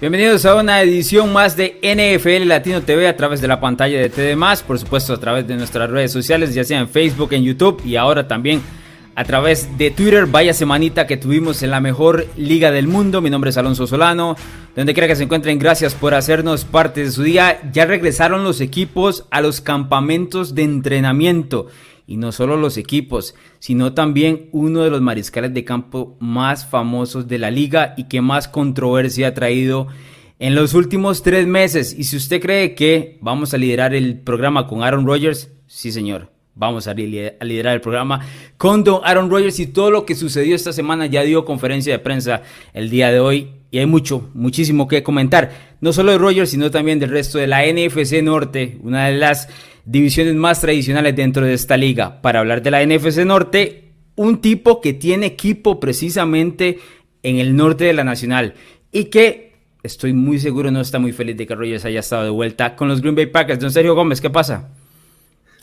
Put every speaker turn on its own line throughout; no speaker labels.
Bienvenidos a una edición más de NFL Latino TV a través de la pantalla de TD por supuesto a través de nuestras redes sociales, ya sea en Facebook, en YouTube y ahora también a través de Twitter. Vaya semanita que tuvimos en la mejor liga del mundo. Mi nombre es Alonso Solano. Donde quiera que se encuentren, gracias por hacernos parte de su día. Ya regresaron los equipos a los campamentos de entrenamiento. Y no solo los equipos, sino también uno de los mariscales de campo más famosos de la liga y que más controversia ha traído en los últimos tres meses. Y si usted cree que vamos a liderar el programa con Aaron Rodgers, sí señor, vamos a liderar el programa con Don Aaron Rodgers y todo lo que sucedió esta semana ya dio conferencia de prensa el día de hoy y hay mucho, muchísimo que comentar, no solo de Rodgers, sino también del resto de la NFC Norte, una de las divisiones más tradicionales dentro de esta liga. Para hablar de la NFC Norte, un tipo que tiene equipo precisamente en el norte de la Nacional y que estoy muy seguro no está muy feliz de que Rogers haya estado de vuelta con los Green Bay Packers. Don Sergio Gómez, ¿qué pasa?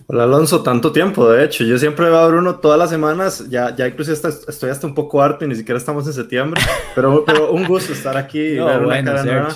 Hola Alonso, tanto tiempo, de hecho. Yo siempre veo a Bruno todas las semanas, ya, ya incluso estoy hasta un poco harto y ni siquiera estamos en septiembre, pero, pero un gusto estar aquí y ver una cara.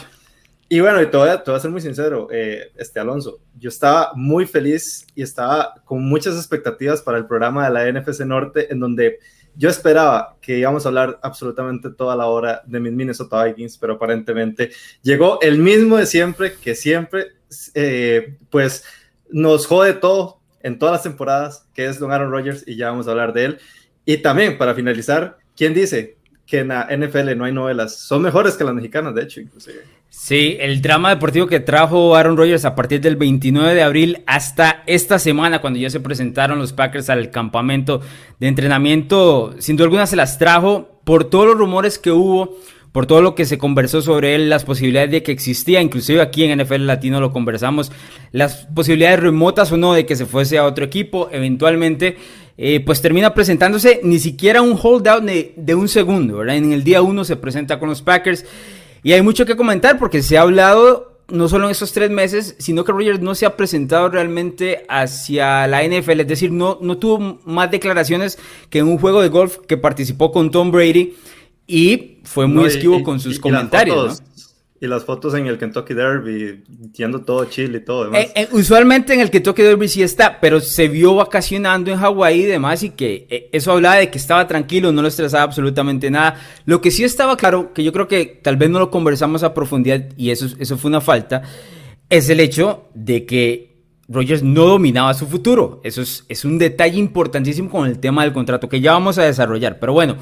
Y bueno, y te voy, a, ser muy sincero, eh, este Alonso, yo estaba muy feliz y estaba con muchas expectativas para el programa de la NFC Norte, en donde yo esperaba que íbamos a hablar absolutamente toda la hora de mis Minnesota Vikings, pero aparentemente llegó el mismo de siempre, que siempre, eh, pues, nos jode todo en todas las temporadas, que es Don Aaron Rodgers, y ya vamos a hablar de él. Y también, para finalizar, ¿quién dice que en la NFL no hay novelas? Son mejores que las mexicanas, de hecho, inclusive.
Sí, el drama deportivo que trajo Aaron Rodgers a partir del 29 de abril hasta esta semana, cuando ya se presentaron los Packers al campamento de entrenamiento, sin duda alguna se las trajo por todos los rumores que hubo, por todo lo que se conversó sobre él, las posibilidades de que existía, inclusive aquí en NFL Latino lo conversamos, las posibilidades remotas o no de que se fuese a otro equipo, eventualmente. Eh, pues termina presentándose ni siquiera un holdout de, de un segundo, ¿verdad? En el día uno se presenta con los Packers y hay mucho que comentar porque se ha hablado no solo en estos tres meses, sino que Rogers no se ha presentado realmente hacia la NFL, es decir, no, no tuvo más declaraciones que en un juego de golf que participó con Tom Brady y fue muy esquivo con sus comentarios.
Y las fotos en el Kentucky Derby, yendo todo Chile y todo demás.
Eh, eh, usualmente en el Kentucky Derby sí está, pero se vio vacacionando en Hawái y demás, y que eh, eso hablaba de que estaba tranquilo, no lo estresaba absolutamente nada. Lo que sí estaba claro, que yo creo que tal vez no lo conversamos a profundidad, y eso, eso fue una falta, es el hecho de que Rogers no dominaba su futuro. Eso es, es un detalle importantísimo con el tema del contrato que ya vamos a desarrollar. Pero bueno,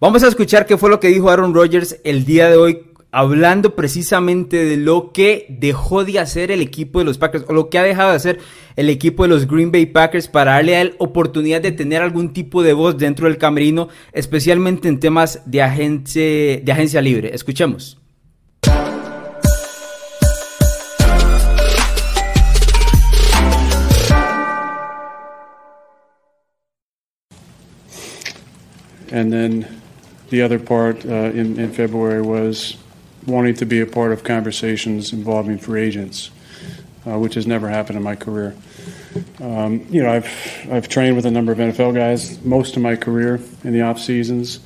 vamos a escuchar qué fue lo que dijo Aaron Rodgers el día de hoy hablando precisamente de lo que dejó de hacer el equipo de los Packers o lo que ha dejado de hacer el equipo de los Green Bay Packers para darle a él oportunidad de tener algún tipo de voz dentro del camerino, especialmente en temas de, agencia, de agencia libre. Escuchemos.
And then the other part uh, in, in February was wanting to be a part of conversations involving free agents, uh, which has never happened in my career. Um, you know, I've I've trained with a number of NFL guys most of my career in the off seasons.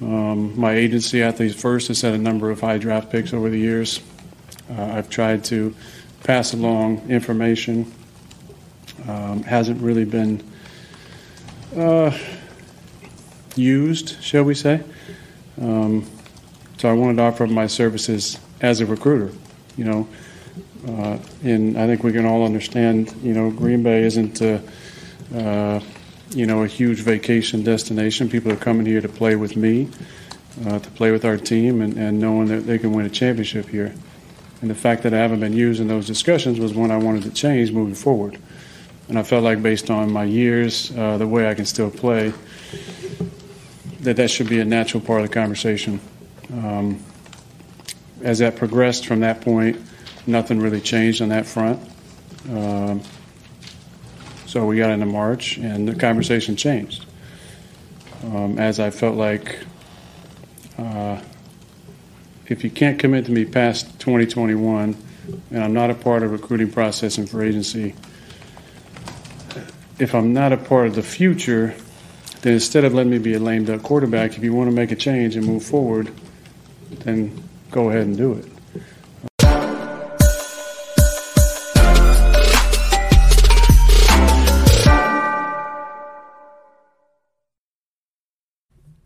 Um, my agency, Athletes First, has had a number of high draft picks over the years. Uh, I've tried to pass along information. Um, hasn't really been uh, used, shall we say? Um, so I wanted to offer my services as a recruiter. You know, uh, and I think we can all understand. You know, Green Bay isn't. Uh, uh, you know, a huge vacation destination. People are coming here to play with me, uh, to play with our team, and, and knowing that they can win a championship here. And the fact that I haven't been used in those discussions was one I wanted to change moving forward. And I felt like, based on my years, uh, the way I can still play, that that should be a natural part of the conversation. Um, as that progressed from that point, nothing really changed on that front. Um, so we got into March, and the conversation changed. Um, as I felt like uh, if you can't commit to me past 2021, and I'm not a part of recruiting process and for agency, if I'm not a part of the future, then instead of letting me be a lame duck quarterback, if you want to make a change and move forward, then go ahead and do it.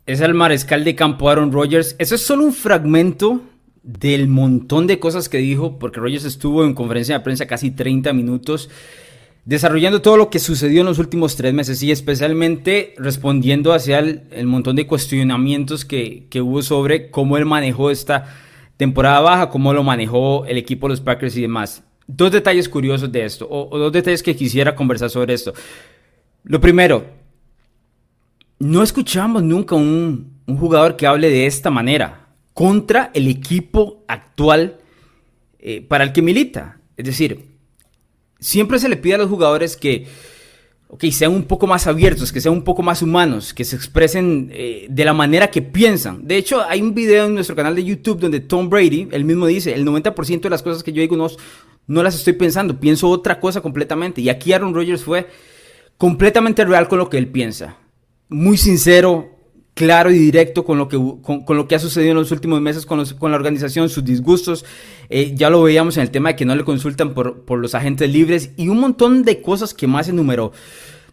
Es el mariscal de campo Aaron Rodgers. Eso es solo un fragmento del montón de cosas que dijo, porque Rodgers estuvo en conferencia de prensa casi 30 minutos desarrollando todo lo que sucedió en los últimos tres meses y especialmente respondiendo hacia el, montón de cuestionamientos que, hubo sobre cómo él manejó esta temporada baja, cómo lo manejó el equipo de los Packers y demás. Dos detalles curiosos de esto, o, dos detalles que quisiera conversar sobre esto. Lo primero, no escuchamos nunca un, un jugador que hable de esta manera contra el equipo actual eh, para el que milita. Es decir, siempre se le pide a los jugadores que sean un poco más abiertos, que sean un poco más humanos, que se expresen eh, de la manera que piensan. De hecho, hay un video en nuestro canal de YouTube donde Tom Brady, él mismo dice, el 90% de las cosas que yo digo no, no las estoy pensando, pienso otra cosa completamente. Y aquí Aaron Rodgers fue completamente real con lo que él piensa. Muy sincero, claro y directo con lo que, con, lo que ha sucedido en los últimos meses con, con la organización, sus disgustos. Eh, ya lo veíamos en el tema de que no le consultan por, por, los agentes libres y un montón de cosas que más enumeró.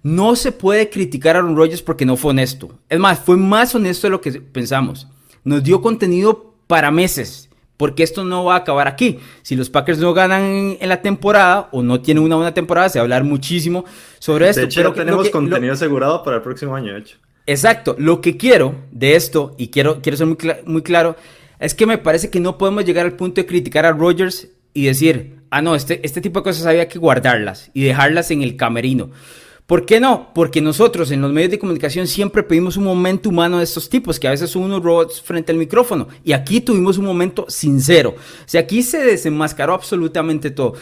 No se puede criticar a Aaron Rodgers porque no fue honesto. Es más, fue más honesto de lo que pensamos. Nos dio contenido para meses. Porque esto no va a acabar aquí. Si los Packers no ganan en la temporada o no tienen una buena temporada, se va a hablar muchísimo sobre esto.
De hecho, pero tenemos contenido asegurado para el próximo año, de hecho.
Exacto. Lo que quiero de esto, y quiero, quiero ser muy, muy claro, es que me parece que no podemos llegar al punto de criticar a Rogers y decir, ah, no, este, este tipo de cosas había que guardarlas y dejarlas en el camerino. ¿Por qué no? Porque nosotros en los medios de comunicación siempre pedimos un momento humano de estos tipos, que a veces son unos robots frente al micrófono. Y aquí tuvimos un momento sincero. O sea, aquí se desenmascaró absolutamente todo.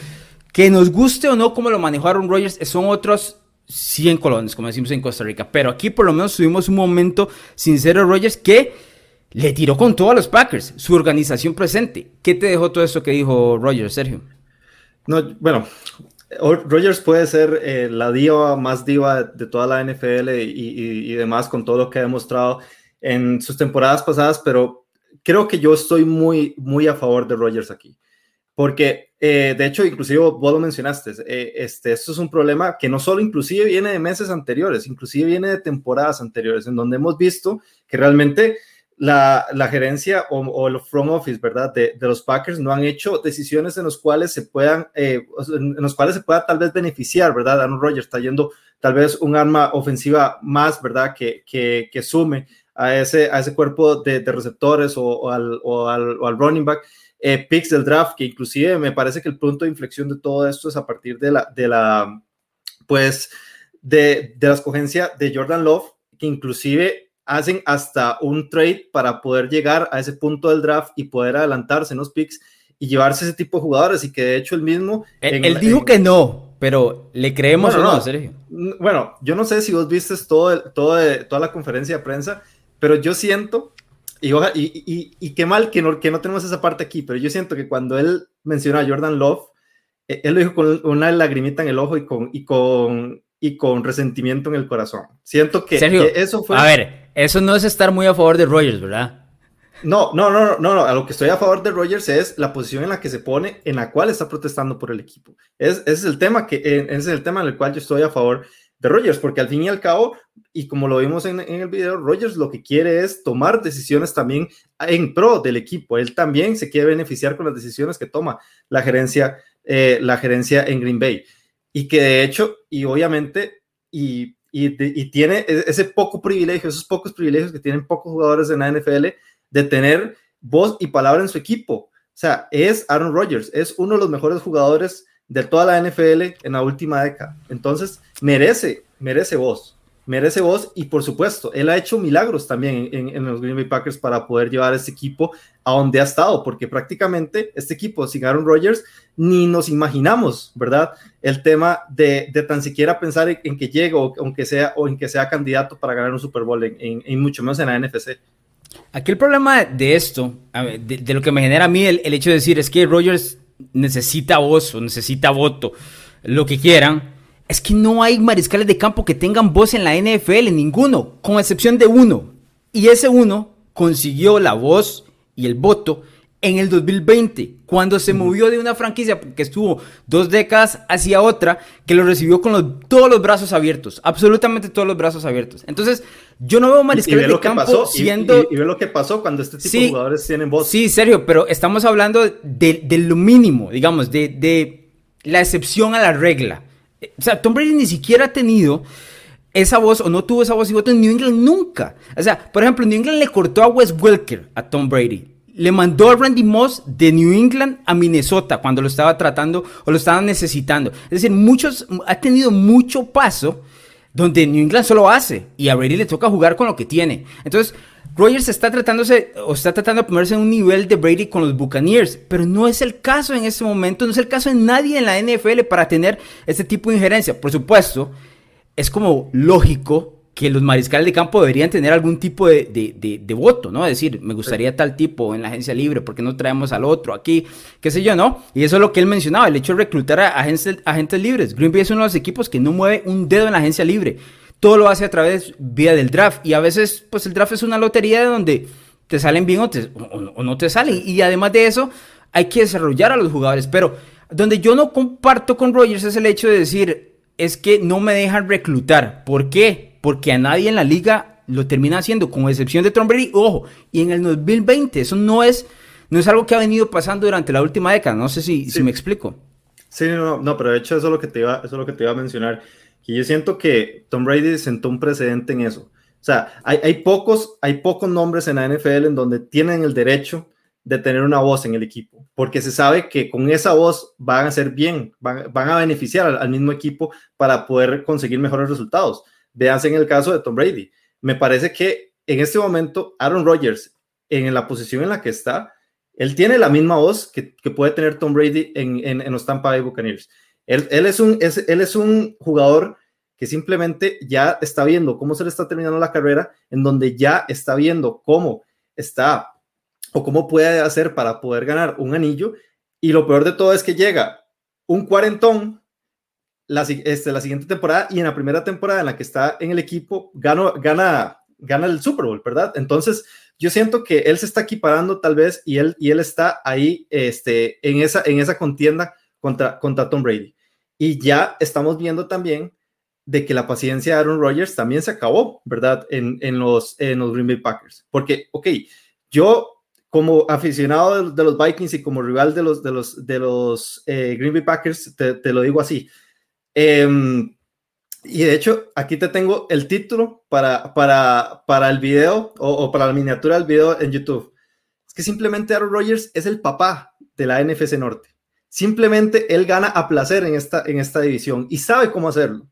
Que nos guste o no como lo manejaron Rogers, son otros 100 colones, como decimos en Costa Rica. Pero aquí por lo menos tuvimos un momento sincero Rogers que le tiró con todo a los Packers, su organización presente. ¿Qué te dejó todo esto que dijo Rogers, Sergio?
No, bueno, Rogers puede ser eh, la diva más diva de, toda la NFL y, y, demás con todo lo que ha demostrado en sus temporadas pasadas, pero creo que yo estoy muy, muy a favor de Rogers aquí porque eh, de hecho, inclusive vos lo mencionaste, eh, este, esto es un problema que no solo inclusive viene de meses anteriores, inclusive viene de temporadas anteriores, en donde hemos visto que realmente la, la gerencia o, el front office, ¿verdad? De, de, los Packers no han hecho decisiones en los cuales se puedan, eh, en los cuales se pueda tal vez beneficiar, ¿verdad? Aaron Rodgers está yendo tal vez un arma ofensiva más, ¿verdad? Que, que, que sume a ese, a ese cuerpo de, receptores o, o, o, al, o al running back eh, picks del draft, que inclusive me parece que el punto de inflexión de todo esto es a partir de la, de la pues, de, de la escogencia de Jordan Love, que inclusive hacen hasta un trade para poder llegar a ese punto del draft y poder adelantarse en los picks y llevarse ese tipo de jugadores y que de hecho el mismo...
Él, dijo que no, pero le creemos o no, Sergio.
Bueno, yo no sé si vos viste todo, todo, toda la conferencia de prensa, pero yo siento y, y, y, qué mal que no, que no tenemos esa parte aquí, pero yo siento que cuando él menciona a Jordan Love, eh, él lo dijo con una lagrimita en el ojo y con, y con, y con resentimiento en el corazón. Siento que, eso fue...
A ver, eso no es estar muy a favor de Rogers, ¿verdad?
No, no, no, no, no, a lo que estoy a favor de Rogers es la posición en la que se pone, en la cual está protestando por el equipo. Es, ese es el tema que, ese es el tema en el cual yo estoy a favor de Rogers, porque al fin y al cabo, y como lo vimos en, el video, Rogers lo que quiere es tomar decisiones también en pro del equipo. Él también se quiere beneficiar con las decisiones que toma la gerencia, eh, la gerencia en Green Bay. Y que de hecho, y obviamente, y, y, tiene e, ese poco privilegio, esos pocos privilegios que tienen pocos jugadores en la NFL, de tener voz y palabra en su equipo. O sea, es Aaron Rodgers, es uno de los mejores jugadores de toda la NFL en la última década. Entonces, merece, merece voz, merece voz y por supuesto, él ha hecho milagros también en, los Green Bay Packers para poder llevar a este equipo a donde ha estado, porque prácticamente este equipo sin Aaron Rodgers ni nos imaginamos, ¿verdad? El tema de, tan siquiera pensar en, que llegue o aunque sea o en que sea candidato para ganar un Super Bowl en, mucho menos en la NFC.
Aquí el problema de esto, de, lo que me genera a mí el, el hecho de decir es que Rodgers necesita voz o necesita voto, lo que quieran, es que no hay mariscales de campo que tengan voz en la NFL, ninguno, con excepción de uno. Y ese uno consiguió la voz y el voto en el 2020, cuando se movió de una franquicia que estuvo dos décadas hacia otra, que lo recibió con todos los brazos abiertos, absolutamente todos los brazos abiertos. Entonces, yo no veo mariscales de campo siendo...
Y, ve lo que pasó cuando este tipo de jugadores tienen voz.
Sí, serio, pero estamos hablando de, lo mínimo, digamos, de, de la excepción a la regla. O sea, Tom Brady ni siquiera ha tenido esa voz o no tuvo esa voz y voto en New England nunca. O sea, por ejemplo, New England le cortó a Wes Welker a Tom Brady le mandó a Randy Moss de New England a Minnesota cuando lo estaba tratando o lo estaba necesitando. Es decir, muchos, ha tenido mucho paso donde New England solo hace y a Brady le toca jugar con lo que tiene. Entonces, Rogers está tratándose o está tratando de ponerse en un nivel de Brady con los Buccaneers, pero no es el caso en este momento, no es el caso de nadie en la NFL para tener este tipo de injerencia. Por supuesto, es como lógico que los mariscales de campo deberían tener algún tipo de, voto, ¿no? Es decir, me gustaría tal tipo en la agencia libre, porque no traemos al otro aquí? ¿Qué sé yo, no? Y eso es lo que él mencionaba, el hecho de reclutar a agentes, libres. Green Bay es uno de los equipos que no mueve un dedo en la agencia libre. Todo lo hace a través vía del draft. Y a veces, pues el draft es una lotería de donde te salen bien o, o no te salen. Y además de eso, hay que desarrollar a los jugadores. Pero donde yo no comparto con Rogers es el hecho de decir, es que no me dejan reclutar. ¿Por qué? porque a nadie en la liga lo termina haciendo, con excepción de Tom Brady. Ojo, y en el 2020, eso no es, no es algo que ha venido pasando durante la última década. No sé si, si me explico.
Sí, no, no, pero de hecho eso es lo que te iba, eso es lo que te iba a mencionar. Que yo siento que Tom Brady sentó un precedente en eso. O sea, hay, hay, pocos, hay pocos nombres en la NFL en donde tienen el derecho de tener una voz en el equipo, porque se sabe que con esa voz van a ser bien, van, van a beneficiar al, al, mismo equipo para poder conseguir mejores resultados. Véanse en el caso de Tom Brady. Me parece que en este momento Aaron Rodgers, en la posición en la que está, él tiene la misma voz que, puede tener Tom Brady en, en, los Tampa Bay Buccaneers. Él, es un, él es un jugador que simplemente ya está viendo cómo se le está terminando la carrera, en donde ya está viendo cómo está o cómo puede hacer para poder ganar un anillo. Y lo peor de todo es que llega un cuarentón la, este, la siguiente temporada y en la primera temporada en la que está en el equipo gana, gana, gana el Super Bowl, ¿verdad? Entonces, yo siento que él se está equiparando tal vez y él, y él está ahí este, en, esa, en esa contienda contra, contra Tom Brady. Y ya estamos viendo también de que la paciencia de Aaron Rodgers también se acabó, ¿verdad? En, en, los, en los Green Bay Packers. Porque, ok, yo como aficionado de, los Vikings y como rival de los, de los, de los eh, Green Bay Packers, te, te, lo digo así. Em, y de hecho, aquí te tengo el título para, para, para el video o, para la miniatura del video en YouTube. Es que simplemente Aaron Rodgers es el papá de la NFC Norte. Simplemente él gana a placer en esta, en esta división y sabe cómo hacerlo.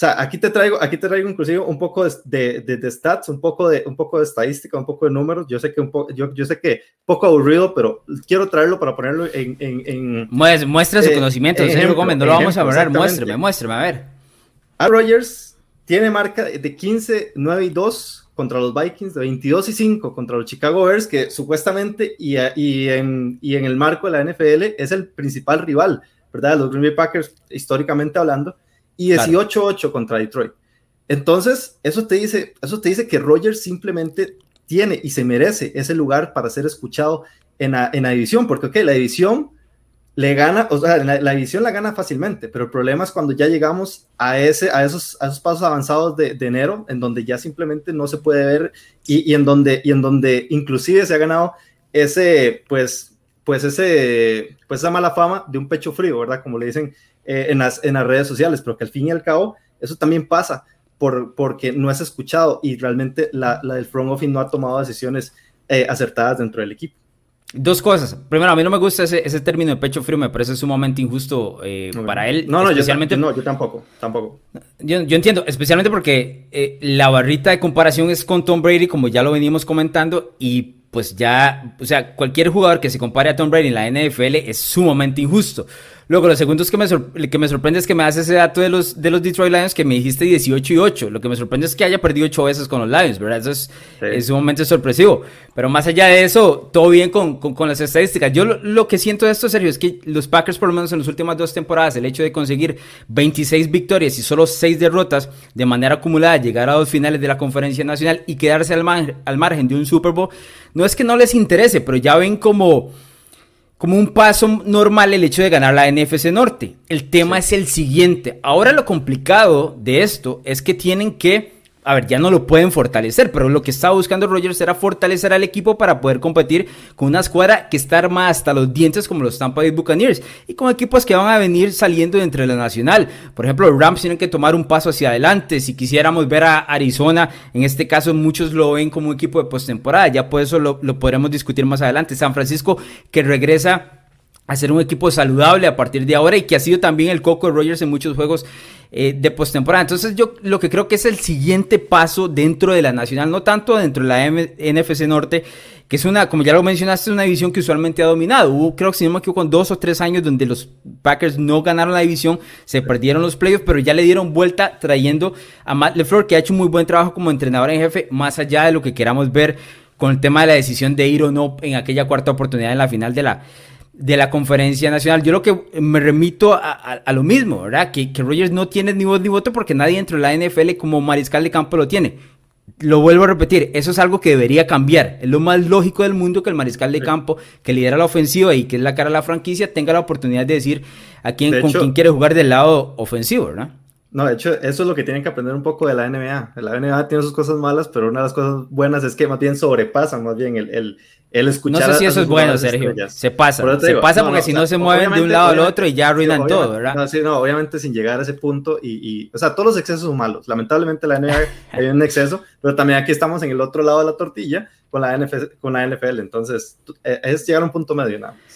O sea, aquí te traigo, aquí te traigo inclusive un poco de, de, stats, un poco de, un poco de estadística, un poco de números. Yo sé que un poco, yo, yo sé que poco aburrido, pero quiero traerlo para ponerlo en. en,
Muestra su eh, conocimiento, señor Gómez, no lo vamos a hablar. Muéstrame, muéstrame, a ver.
A Rogers tiene marca de 15, 9 y 2 contra los Vikings, de 22 y 5 contra los Chicago Bears, que supuestamente y, y, en, y en el marco de la NFL es el principal rival, ¿verdad? Los Green Bay Packers, históricamente hablando y 18-8 contra Detroit. Entonces, eso te, dice, eso te dice que Rogers simplemente tiene y se merece ese lugar para ser escuchado en la, en la división, porque ok, la división le gana, o sea, la, división la gana fácilmente, pero el problema es cuando ya llegamos a, ese, a, esos, a esos pasos avanzados de, enero, en donde ya simplemente no se puede ver y, en donde, y en donde inclusive se ha ganado ese, pues, pues ese, pues esa mala fama de un pecho frío, ¿verdad? Como le dicen eh, en, las, en las redes sociales, pero que al fin y al cabo eso también pasa por, porque no es escuchado y realmente la, la del front office no ha tomado decisiones eh, acertadas dentro del equipo.
Dos cosas. Primero, a mí no me gusta ese, ese término de pecho frío, me parece sumamente injusto eh, para él.
No, no, especialmente... yo, no, yo tampoco, tampoco.
Yo, yo entiendo, especialmente porque eh, la barrita de comparación es con Tom Brady, como ya lo venimos comentando, y pues ya, o sea, cualquier jugador que se compare a Tom Brady en la NFL es sumamente injusto. Luego, lo segundo es que me, que me sorprende es que me hace ese dato de los, de los Detroit Lions que me dijiste 18 y 8. Lo que me sorprende es que haya perdido 8 veces con los Lions, ¿verdad? Eso es, es sumamente sorpresivo. Pero más allá de eso, todo bien con, con, las estadísticas. Yo lo, que siento de esto, Sergio, es que los Packers, por lo menos en las últimas dos temporadas, el hecho de conseguir 26 victorias y solo 6 derrotas de manera acumulada, llegar a dos finales de la Conferencia Nacional y quedarse al, al margen de un Super Bowl, no es que no les interese, pero ya ven como como un paso normal el hecho de ganar la NFC Norte. El tema es el siguiente. Ahora lo complicado de esto es que tienen que a ver, ya no lo pueden fortalecer, pero lo que estaba buscando Rogers era fortalecer al equipo para poder competir con una escuadra que está armada hasta los dientes como los Tampa Bay Buccaneers y con equipos que van a venir saliendo de entre la nacional. Por ejemplo, los Rams tienen que tomar un paso hacia adelante. Si quisiéramos ver a Arizona, en este caso muchos lo ven como un equipo de postemporada, ya por eso lo, lo podremos discutir más adelante. San Francisco que regresa a ser un equipo saludable a partir de ahora y que ha sido también el coco de Rogers en muchos juegos eh, de postemporada. Entonces yo lo que creo que es el siguiente paso dentro de la Nacional, no tanto dentro de la NFC Norte, que es una, como ya lo mencionaste, es una división que usualmente ha dominado. Hubo, creo que si no me equivoco, con dos o tres años donde los Packers no ganaron la división, se perdieron los playoffs, pero ya le dieron vuelta trayendo a Matt LeFleur, que ha hecho un muy buen trabajo como entrenador en jefe, más allá de lo que queramos ver con el tema de la decisión de ir o no en aquella cuarta oportunidad en la final de la de la conferencia nacional. Yo lo que me remito a, lo mismo, ¿verdad? Que, que, Rogers no tiene ni voz ni voto porque nadie dentro de la NFL como mariscal de campo lo tiene. Lo vuelvo a repetir, eso es algo que debería cambiar. Es lo más lógico del mundo que el mariscal de campo, que lidera la ofensiva y que es la cara de la franquicia, tenga la oportunidad de decir a quién, con quién quiere jugar del lado ofensivo, ¿verdad?
No, de hecho, eso es lo que tienen que aprender un poco de la NBA. La NBA tiene sus cosas malas, pero una de las cosas buenas es que más bien sobrepasan más bien el, el, escuchar.
No sé si eso es bueno, Sergio. Se pasa. Se pasa porque si no, se mueven de un lado al otro y ya arruinan todo, ¿verdad?
No, sí, no, obviamente sin llegar a ese punto. Y, y, o sea, todos los excesos son malos. Lamentablemente la NBA hay un exceso, pero también aquí estamos en el otro lado de la tortilla con la NFL. Con la NFL entonces, eh, es llegar a un punto medio nada más.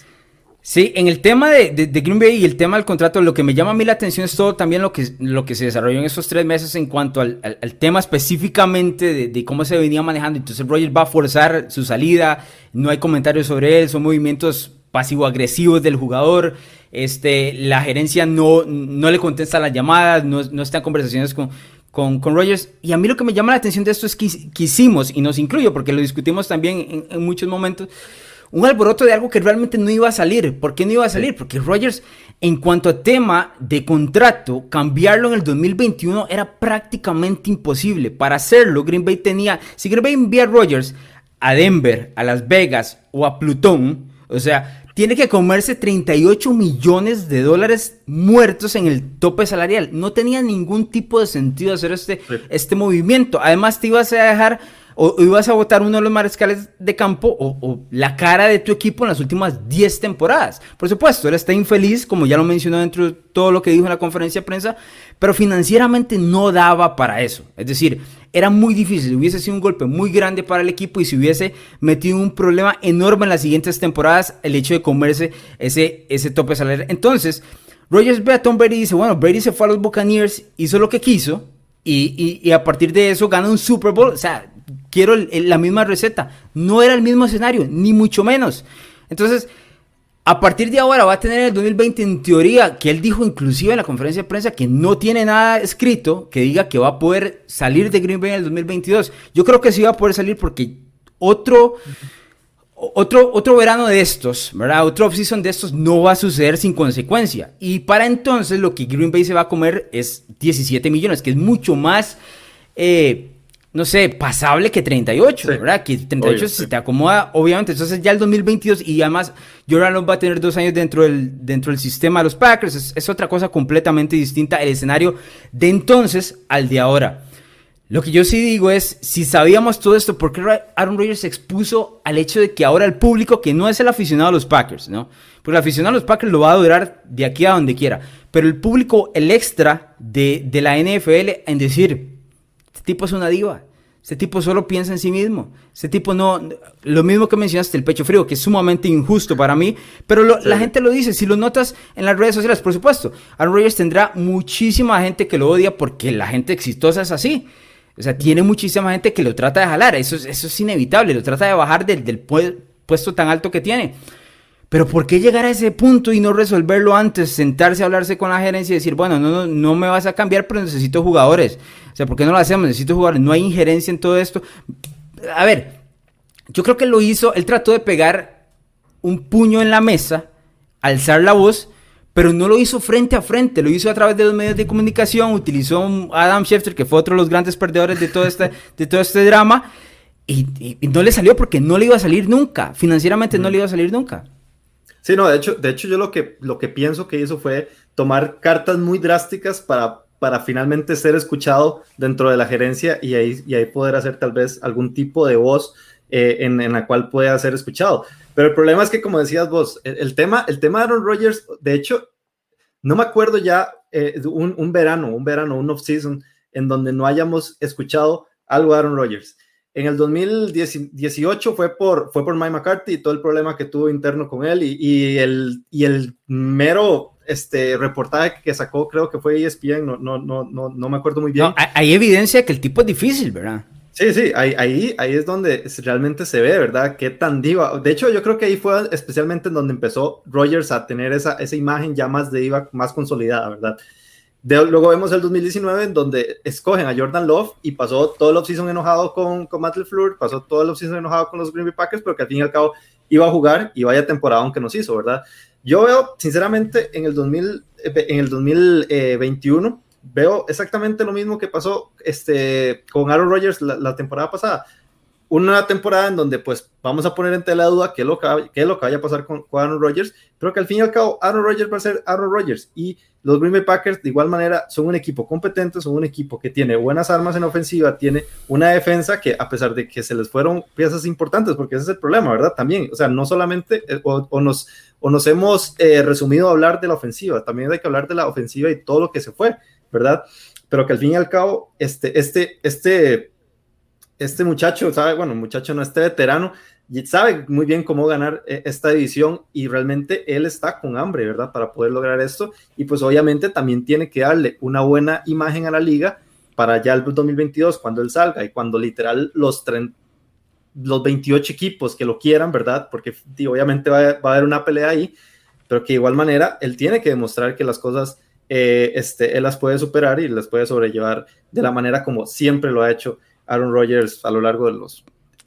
Sí, en el tema de, Green Bay y el tema del contrato, lo que me llama a mí la atención es todo también lo que, lo que se desarrolló en esos tres meses en cuanto al, tema específicamente de, cómo se venía manejando. Entonces Rogers va a forzar su salida, no hay comentarios sobre él, son movimientos pasivo-agresivos del jugador. Este, la gerencia no, no le contesta las llamadas, no, no está en conversaciones con, con, con, Rogers. Y a mí lo que me llama la atención de esto es que quisimos, y nos incluyo, porque lo discutimos también en muchos momentos, un alboroto de algo que realmente no iba a salir. ¿Por qué no iba a salir? Porque Rogers, en cuanto a tema de contrato, cambiarlo en el 2021 era prácticamente imposible. Para hacerlo, Green Bay tenía, si Green Bay envía a Rogers a Denver, a Las Vegas o a Plutón, o sea, tiene que comerse 38 millones de dólares muertos en el tope salarial. No tenía ningún tipo de sentido hacer este, este movimiento. Además, te ibas a dejar o, ibas a votar uno de los mariscales de campo o, la cara de tu equipo en las últimas 10 temporadas. Por supuesto, él está infeliz, como ya lo mencionó dentro de todo lo que dijo en la conferencia de prensa, pero financieramente no daba para eso. Es decir, era muy difícil, hubiese sido un golpe muy grande para el equipo y se hubiese metido un problema enorme en las siguientes temporadas el hecho de comerse ese, ese tope salarial. Entonces, Rogers ve a Tom Brady y dice, bueno, Brady se fue a los Buccaneers, hizo lo que quiso y, y, y a partir de eso gana un Super Bowl. O sea, quiero la misma receta. No era el mismo escenario, ni mucho menos. Entonces, a partir de ahora va a tener el 2020 en teoría, que él dijo inclusive en la conferencia de prensa que no tiene nada escrito que diga que va a poder salir de Green Bay en el 2022. Yo creo que sí va a poder salir porque otro... Otro, otro verano de estos, ¿verdad? Otro offseason de estos no va a suceder sin consecuencia. Y para entonces lo que Green Bay se va a comer es 17 millones, que es mucho más eh, no sé, pasable que 38, ¿verdad? Que 38 se te acomoda, obviamente. Entonces ya el 2022 y además Jordan Love va a tener dos años dentro del, dentro del sistema de los Packers. Es, es, otra cosa completamente distinta el escenario de entonces al de ahora. Lo que yo sí digo es, si sabíamos todo esto, ¿por qué Aaron Rodgers se expuso al hecho de que ahora el público, que no es el aficionado a los Packers, ¿no? Porque el aficionado a los Packers lo va a durar de aquí a donde quiera. Pero el público, el extra de, de la NFL en decir, tipo es una diva. Este tipo solo piensa en sí mismo. Este tipo no. Lo mismo que mencionaste, el pecho frío, que es sumamente injusto para mí. Pero la gente lo dice. Si lo notas en las redes sociales, por supuesto, Aaron Rodgers tendrá muchísima gente que lo odia porque la gente exitosa es así. O sea, tiene muchísima gente que lo trata de jalar. Eso, eso es inevitable. Lo trata de bajar del, del puesto tan alto que tiene. Pero ¿por qué llegar a ese punto y no resolverlo antes? Sentarse a hablarse con la gerencia y decir, bueno, no, no, no me vas a cambiar, pero necesito jugadores. O sea, ¿por qué no lo hacemos? Necesito jugadores. No hay injerencia en todo esto. A ver, yo creo que lo hizo, él trató de pegar un puño en la mesa, alzar la voz, pero no lo hizo frente a frente, lo hizo a través de los medios de comunicación, utilizó a Adam Schefter, que fue otro de los grandes perdedores de todo este, de todo este drama, y, no le salió porque no le iba a salir nunca, financieramente no le iba a salir nunca.
Sí, no, de hecho, de hecho yo lo que, lo que pienso que hizo fue tomar cartas muy drásticas para, para finalmente ser escuchado dentro de la gerencia y ahí, y ahí poder hacer tal vez algún tipo de voz eh, en, en, la cual pueda ser escuchado. Pero el problema es que, como decías vos, el, tema, el tema de Aaron Rodgers, de hecho, no me acuerdo ya eh, un, un, verano, un verano, un off-season, en donde no hayamos escuchado algo de Aaron Rodgers. En el 2018 fue por, fue por Mike McCarthy y todo el problema que tuvo interno con él y, y el, y el mero este reportaje que sacó, creo que fue ESPN, no, no, no, no, no me acuerdo muy bien. No,
hay evidencia que el tipo es difícil, ¿verdad?
Sí, sí, ahí, ahí, ahí es donde realmente se ve, ¿verdad? Qué tan diva. De hecho, yo creo que ahí fue especialmente en donde empezó Rogers a tener esa, esa imagen ya más de diva, más consolidada, ¿verdad? Luego vemos el 2019 en donde escogen a Jordan Love y pasó todo el offseason enojado con, con Matt LeFleur, pasó todo el offseason enojado con los Green Bay Packers, pero que al fin y al cabo iba a jugar y vaya temporada aunque nos hizo, ¿verdad? Yo veo, sinceramente, en el, 2000, en el 2021, veo exactamente lo mismo que pasó este, con Aaron Rodgers la, temporada pasada. Una temporada en donde pues vamos a poner en tela duda qué es lo que, qué es lo que vaya a pasar con, con Aaron Rodgers, pero que al fin y al cabo Aaron Rodgers va a ser Aaron Rodgers y los Green Bay Packers de igual manera son un equipo competente, son un equipo que tiene buenas armas en ofensiva, tiene una defensa que a pesar de que se les fueron piezas importantes, porque ese es el problema, ¿verdad? También, o sea, no solamente eh, o, nos, o nos hemos eh, resumido a hablar de la ofensiva, también hay que hablar de la ofensiva y todo lo que se fue, ¿verdad? Pero que al fin y al cabo, este, este, este, este muchacho, ¿sabe? Bueno, muchacho no, este veterano, sabe muy bien cómo ganar eh, esta división y realmente él está con hambre, ¿verdad? Para poder lograr esto y pues obviamente también tiene que darle una buena imagen a la liga para ya el 2022 cuando él salga y cuando literal los, los 28 equipos que lo quieran, ¿verdad? Porque obviamente va a, haber una pelea ahí, pero que de igual manera él tiene que demostrar que las cosas eh, este, él las puede superar y las puede sobrellevar de la manera como siempre lo ha hecho Aaron Rodgers a lo largo de los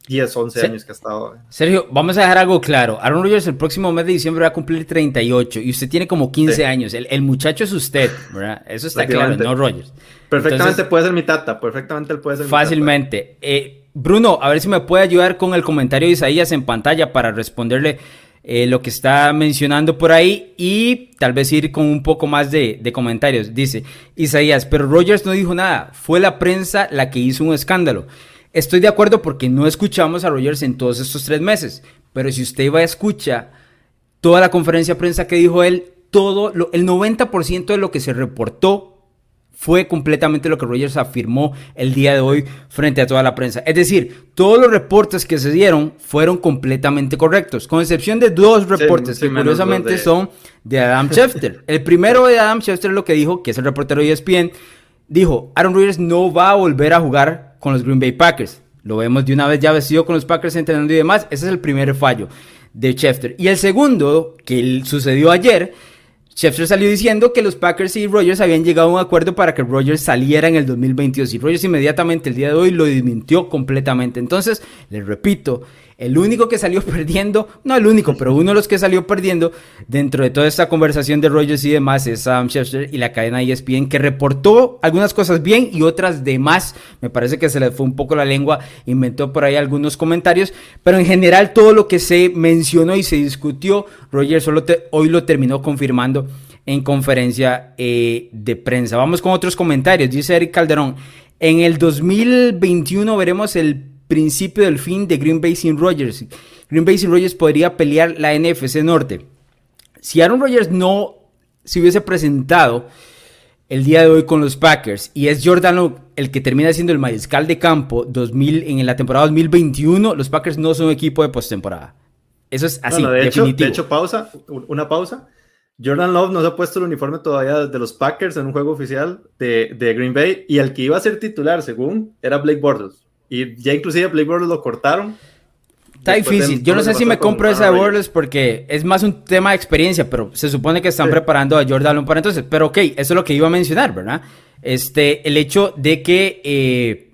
10, 11 años que ha estado. Eh.
Sergio, vamos a dejar algo claro. Aaron Rodgers el próximo mes de diciembre va a cumplir 38 y usted tiene como 15 años. El, muchacho es usted, ¿verdad? Eso está claro, no Rodgers.
Perfectamente puede ser mi tata, perfectamente él puede ser
Fácilmente. Mi tata. Eh, Bruno, a ver si me puede ayudar con el comentario de Isaías en pantalla para responderle eh, lo que está mencionando por ahí y tal vez ir con un poco más de, comentarios. Dice Isaías, pero Rodgers no dijo nada, fue la prensa la que hizo un escándalo. Estoy de acuerdo porque no escuchamos a Rogers en todos estos tres meses, pero si usted va a escuchar toda la conferencia de prensa que dijo él, todo lo, el 90% de lo que se reportó fue completamente lo que Rogers afirmó el día de hoy frente a toda la prensa. Es decir, todos los reportes que se dieron fueron completamente correctos, con excepción de dos reportes que curiosamente son de Adam Schefter. el primero de Adam Schefter lo que dijo, que es el reportero de ESPN, dijo, Aaron Rodgers no va a volver a jugar con los Green Bay Packers. Lo vemos de una vez ya vestido con los Packers entrenando y demás. Ese es el primer fallo de Schefter. Y el segundo, que sucedió ayer, Schefter salió diciendo que los Packers y Rogers habían llegado a un acuerdo para que Rogers saliera en el 2022 y Rogers inmediatamente el día de hoy lo desmintió completamente. Entonces, les repito, El único que salió perdiendo, no el único, pero uno de los que salió perdiendo dentro de toda esta conversación de Rogers y demás es Sam Chester y la cadena ESPN que reportó algunas cosas bien y otras de más. Me parece que se le fue un poco la lengua, inventó por ahí algunos comentarios, pero en general todo lo que se mencionó y se discutió, Rogers solo hoy lo terminó confirmando en conferencia eh, de prensa. Vamos con otros comentarios. Dice Eric Calderón, en el 2021 veremos el principio del fin de Green Bay sin Rodgers. Green Bay sin Rodgers podría pelear la NFC Norte. Si Aaron Rodgers no se hubiese presentado el día de hoy con los Packers y es Jordan el que termina siendo el mariscal de campo 2000, en la temporada 2021, los Packers no son un equipo de postemporada. Eso es así,
de definitivo. Hecho, de hecho, pausa, una pausa. Jordan Love no se ha puesto el uniforme todavía de los Packers en un juego oficial de, Green Bay y el que iba a ser titular, según, era Blake Bortles. Y ya inclusive Blake Bortles lo cortaron.
Está difícil. Yo no sé si me compro esa de Bortles porque es más un tema de experiencia, pero se supone que están preparando a Jordan Love para entonces. Pero ok, eso es lo que iba a mencionar, ¿verdad? Este, el hecho de que... Eh,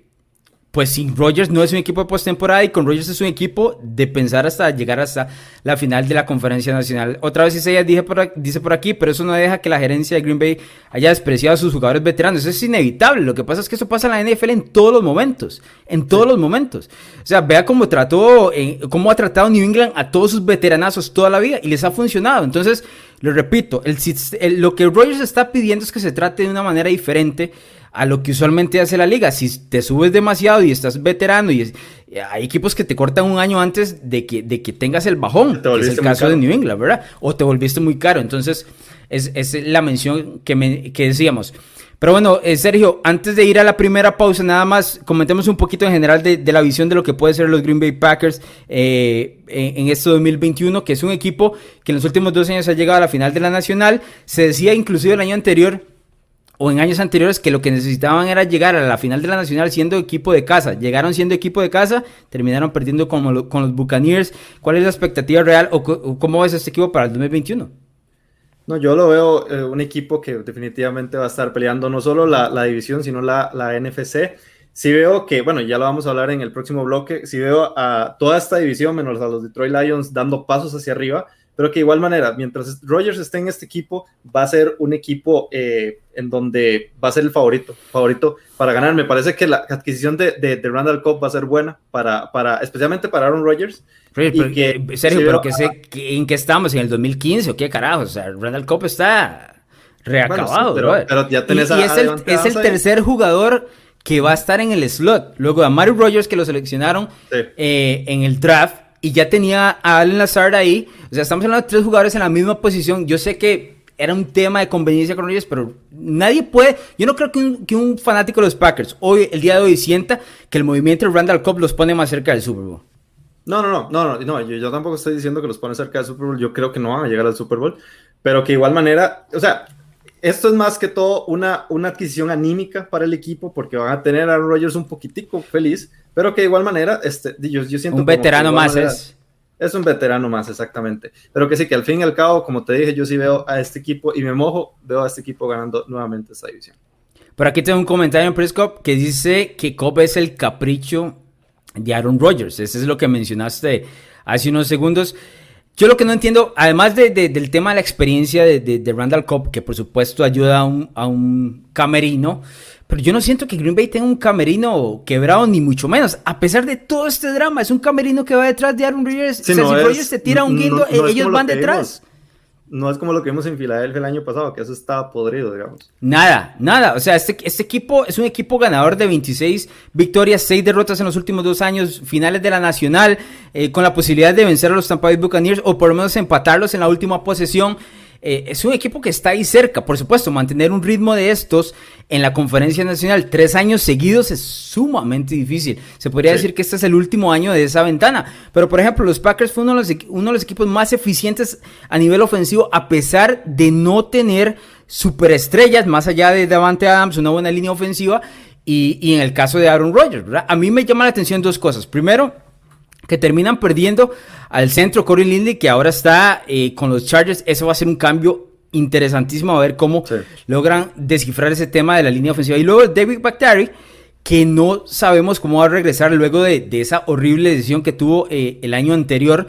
pues sin Rogers no es un equipo de postemporada y con Rogers es un equipo de pensar hasta llegar hasta la final de la conferencia nacional. Otra vez ella dice por, dice por aquí, pero eso no deja que la gerencia de Green Bay haya despreciado a sus jugadores veteranos. Eso es inevitable. Lo que pasa es que eso pasa en la NFL en todos los momentos. En todos los momentos. O sea, vea cómo trató, eh, cómo ha tratado New England a todos sus veteranazos toda la vida y les ha funcionado. Entonces, lo repito, el, lo que Rogers está pidiendo es que se trate de una manera diferente a lo que usualmente hace la liga. Si te subes demasiado y estás veterano y hay equipos que te cortan un año antes de que, de que tengas el bajón, que es el caso de New England, ¿verdad? O te volviste muy caro. Entonces, es, es la mención que, me, que decíamos. Pero bueno, eh, Sergio, antes de ir a la primera pausa, nada más comentemos un poquito en general de, la visión de lo que puede ser los Green Bay Packers eh, en, en, este 2021, que es un equipo que en los últimos dos años ha llegado a la final de la Nacional. Se decía inclusive el año anterior o en años anteriores que lo que necesitaban era llegar a la final de la Nacional siendo equipo de casa. Llegaron siendo equipo de casa, terminaron perdiendo con, los Buccaneers. ¿Cuál es la expectativa real o, cómo ves este equipo para el 2021?
No, yo lo veo eh, un equipo que definitivamente va a estar peleando no solo la, división, sino la, la NFC. Si veo que, bueno, ya lo vamos a hablar en el próximo bloque, si veo a toda esta división, menos a los Detroit Lions, dando pasos hacia arriba, pero que de igual manera, mientras Rogers esté en este equipo, va a ser un equipo eh, en donde va a ser el favorito, favorito para ganar. Me parece que la adquisición de, de, Randall Cobb va a ser buena, para, para, especialmente para Aaron Rodgers.
Pero, que, Sergio, pero que sé en qué estamos, en el 2015 o qué carajo, o sea, Randall Cobb está reacabado.
pero, ya tenés
y, es, el, es el tercer jugador que va a estar en el slot. Luego a Mario Rogers, que lo seleccionaron eh, en el draft, y ya tenía a Allen Lazard ahí. O sea, estamos hablando de tres jugadores en la misma posición. Yo sé que era un tema de conveniencia con ellos, pero nadie puede. Yo no creo que un, que un, fanático de los Packers hoy, el día de hoy, sienta que el movimiento de Randall Cobb los pone más cerca del Super Bowl.
No, no, no, no, no, yo, yo, tampoco estoy diciendo que los pone cerca del Super Bowl. Yo creo que no van a llegar al Super Bowl, pero que igual manera, o sea, esto es más que todo una, una adquisición anímica para el equipo porque van a tener a Rogers un poquitico feliz, pero que de igual manera, este, yo, yo siento...
Un veterano más es.
Es un veterano más, exactamente. Pero que sí, que al fin y al cabo, como te dije, yo sí veo a este equipo y me mojo, veo a este equipo ganando nuevamente esta división.
Por aquí tengo un comentario en Prescop que dice que Cobb es el capricho de Aaron Rodgers. Ese es lo que mencionaste hace unos segundos. Yo lo que no entiendo, además del tema de la experiencia de, Randall Cobb, que por supuesto ayuda a un, a un, camerino, pero yo no siento que Green Bay tenga un camerino quebrado, ni mucho menos. A pesar de todo este drama, es un camerino que va detrás de Aaron Rodgers. si Rodgers se tira un guindo, ellos van detrás
no es como lo que vimos en Filadelfia el año pasado, que eso estaba podrido, digamos.
Nada, nada. O sea, este, este equipo es un equipo ganador de 26 victorias, 6 derrotas en los últimos dos años, finales de la Nacional, eh, con la posibilidad de vencer a los Tampa Bay Buccaneers o por lo menos empatarlos en la última posesión. Eh, es un equipo que está ahí cerca. Por supuesto, mantener un ritmo de estos en la conferencia nacional tres años seguidos es sumamente difícil. Se podría decir que este es el último año de esa ventana. Pero, por ejemplo, los Packers fue uno de los, uno de los equipos más eficientes a nivel ofensivo, a pesar de no tener superestrellas, más allá de Davante Adams, una buena línea ofensiva. Y, y en el caso de Aaron Rodgers, ¿verdad? A mí me llama la atención dos cosas. Primero, que terminan perdiendo al centro Corey Lindy, que ahora está eh, con los Chargers. Eso va a ser un cambio interesantísimo a ver cómo logran descifrar ese tema de la línea ofensiva. Y luego David Bactari, que no sabemos cómo va a regresar luego de, esa horrible decisión que tuvo eh, el año anterior,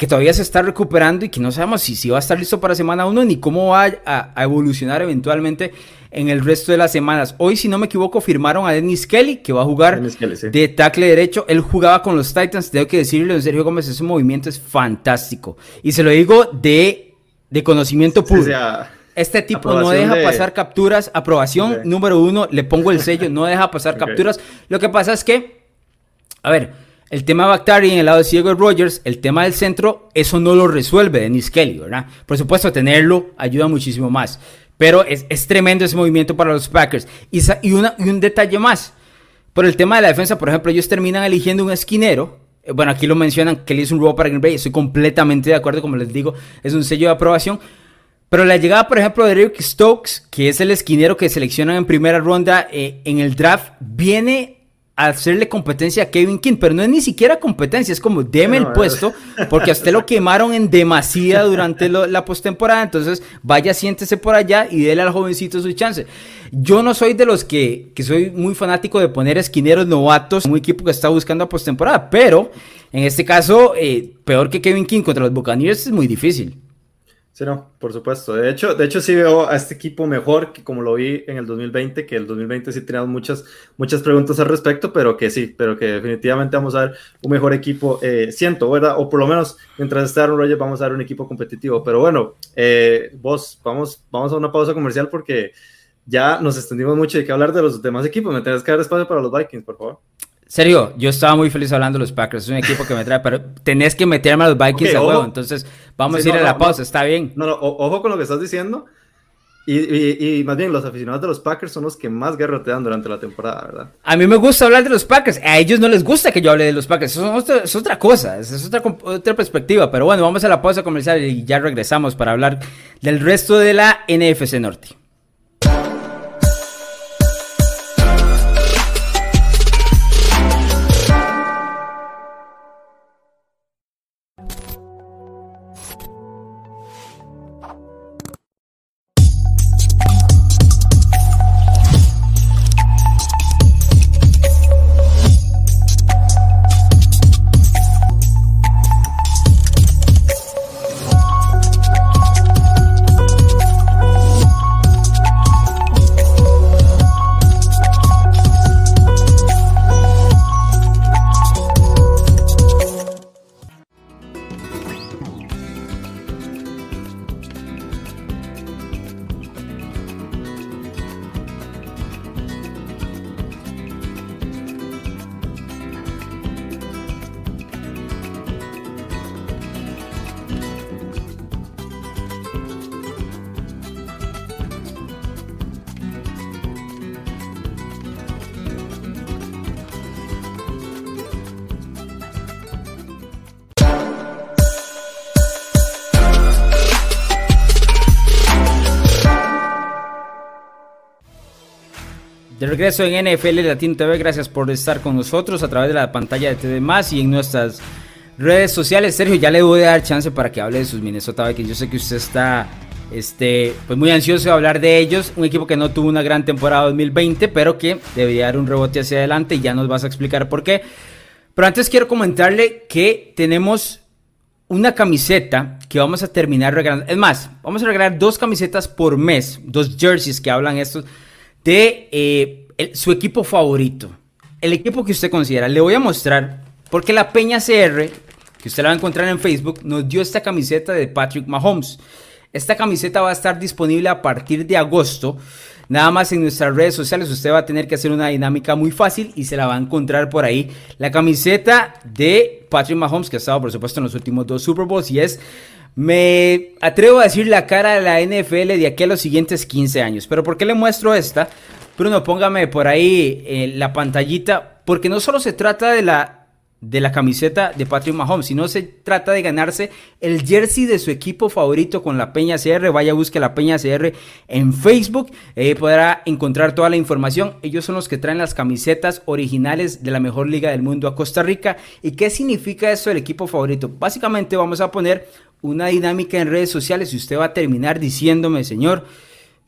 que todavía se está recuperando y que no sabemos si, si va a estar listo para semana 1 ni cómo va a, evolucionar eventualmente en el resto de las semanas. Hoy, si no me equivoco, firmaron a Dennis Kelly, que va a jugar de tackle derecho. Él jugaba con los Titans, tengo que decirle, en Sergio Gómez, ese movimiento es fantástico. Y se lo digo de, de conocimiento puro. Este tipo no deja pasar capturas. Aprobación número uno, le pongo el sello, no deja pasar capturas. Lo que pasa es que, a ver, el tema de Bactari en el lado de Diego Rogers, el tema del centro, eso no lo resuelve Dennis Kelly, ¿verdad? Por supuesto, tenerlo ayuda muchísimo más. Pero es, tremendo ese movimiento para los Packers. Y, y, un detalle más. Por el tema de la defensa, por ejemplo, ellos terminan eligiendo un esquinero. Eh, bueno, aquí lo mencionan él hizo un robo para Green Bay. Estoy completamente de acuerdo, como les digo, es un sello de aprobación. Pero la llegada, por ejemplo, de Eric Stokes, que es el esquinero que seleccionan en primera ronda eh, en el draft, viene hacerle competencia a Kevin King, pero no es ni siquiera competencia, es como deme el puesto, porque a usted lo quemaron en demasía durante la postemporada, entonces vaya, siéntese por allá y déle al jovencito su chance. Yo no soy de los que, que soy muy fanático de poner esquineros novatos en un equipo que está buscando a postemporada, pero en este caso, eh, peor que Kevin King contra los Buccaneers es muy difícil.
Sí, no, por supuesto. De hecho, de hecho sí veo a este equipo mejor que como lo vi en el 2020, que el 2020 sí teníamos muchas, muchas preguntas al respecto, pero que sí, pero que definitivamente vamos a ver un mejor equipo, eh, siento, ¿verdad? O por lo menos mientras esté Aaron Rodgers vamos a ver un equipo competitivo. Pero bueno, eh, vos, vamos, vamos a una pausa comercial porque ya nos extendimos mucho y hay que hablar de los demás equipos. Me tenés que dar espacio para los Vikings, por favor.
Serio, yo estaba muy feliz hablando de los Packers. Es un equipo que me trae, pero tenés que meterme a los Vikings a huevo. Entonces, vamos a ir a la pausa, está bien.
No, no, ojo con lo que estás diciendo. Y, más bien, los aficionados de los Packers son los que más guerra te dan durante la temporada, ¿verdad?
A mí me gusta hablar de los Packers. A ellos no les gusta que yo hable de los Packers. Eso es otra, cosa, es otra, otra perspectiva. Pero bueno, vamos a la pausa comercial y ya regresamos para hablar del resto de la NFC Norte. De regreso en NFL Latino TV, gracias por estar con nosotros a través de la pantalla de TV Más y en nuestras redes sociales. Sergio, ya le voy a dar chance para que hable de sus Minnesota Vikings. Yo sé que usted está este, pues muy ansioso de hablar de ellos. Un equipo que no tuvo una gran temporada 2020, pero que debería dar un rebote hacia adelante y ya nos vas a explicar por qué. Pero antes quiero comentarle que tenemos una camiseta que vamos a terminar regalando. Es más, vamos a regalar dos camisetas por mes, dos jerseys que hablan estos de eh, su equipo favorito. El equipo que usted considera. Le voy a mostrar, porque la Peña CR, que usted la va a encontrar en Facebook, nos dio esta camiseta de Patrick Mahomes. Esta camiseta va a estar disponible a partir de agosto. Nada más en nuestras redes sociales usted va a tener que hacer una dinámica muy fácil y se la va a encontrar por ahí. La camiseta de Patrick Mahomes, que ha estado por supuesto en los últimos dos Super Bowls y es me atrevo a decir la cara de la NFL de aquí a los siguientes 15 años. Pero ¿por qué le muestro esta? Bruno, póngame por ahí eh, la pantallita. Porque no solo se trata de la de la camiseta de Patrick Mahomes, sino se trata de ganarse el jersey de su equipo favorito con la Peña CR. Vaya, busque la Peña CR en Facebook, ahí podrá encontrar toda la información. Ellos son los que traen las camisetas originales de la mejor liga del mundo a Costa Rica. ¿Y qué significa eso del equipo favorito? Básicamente vamos a poner una dinámica en redes sociales y usted va a terminar diciéndome, señor,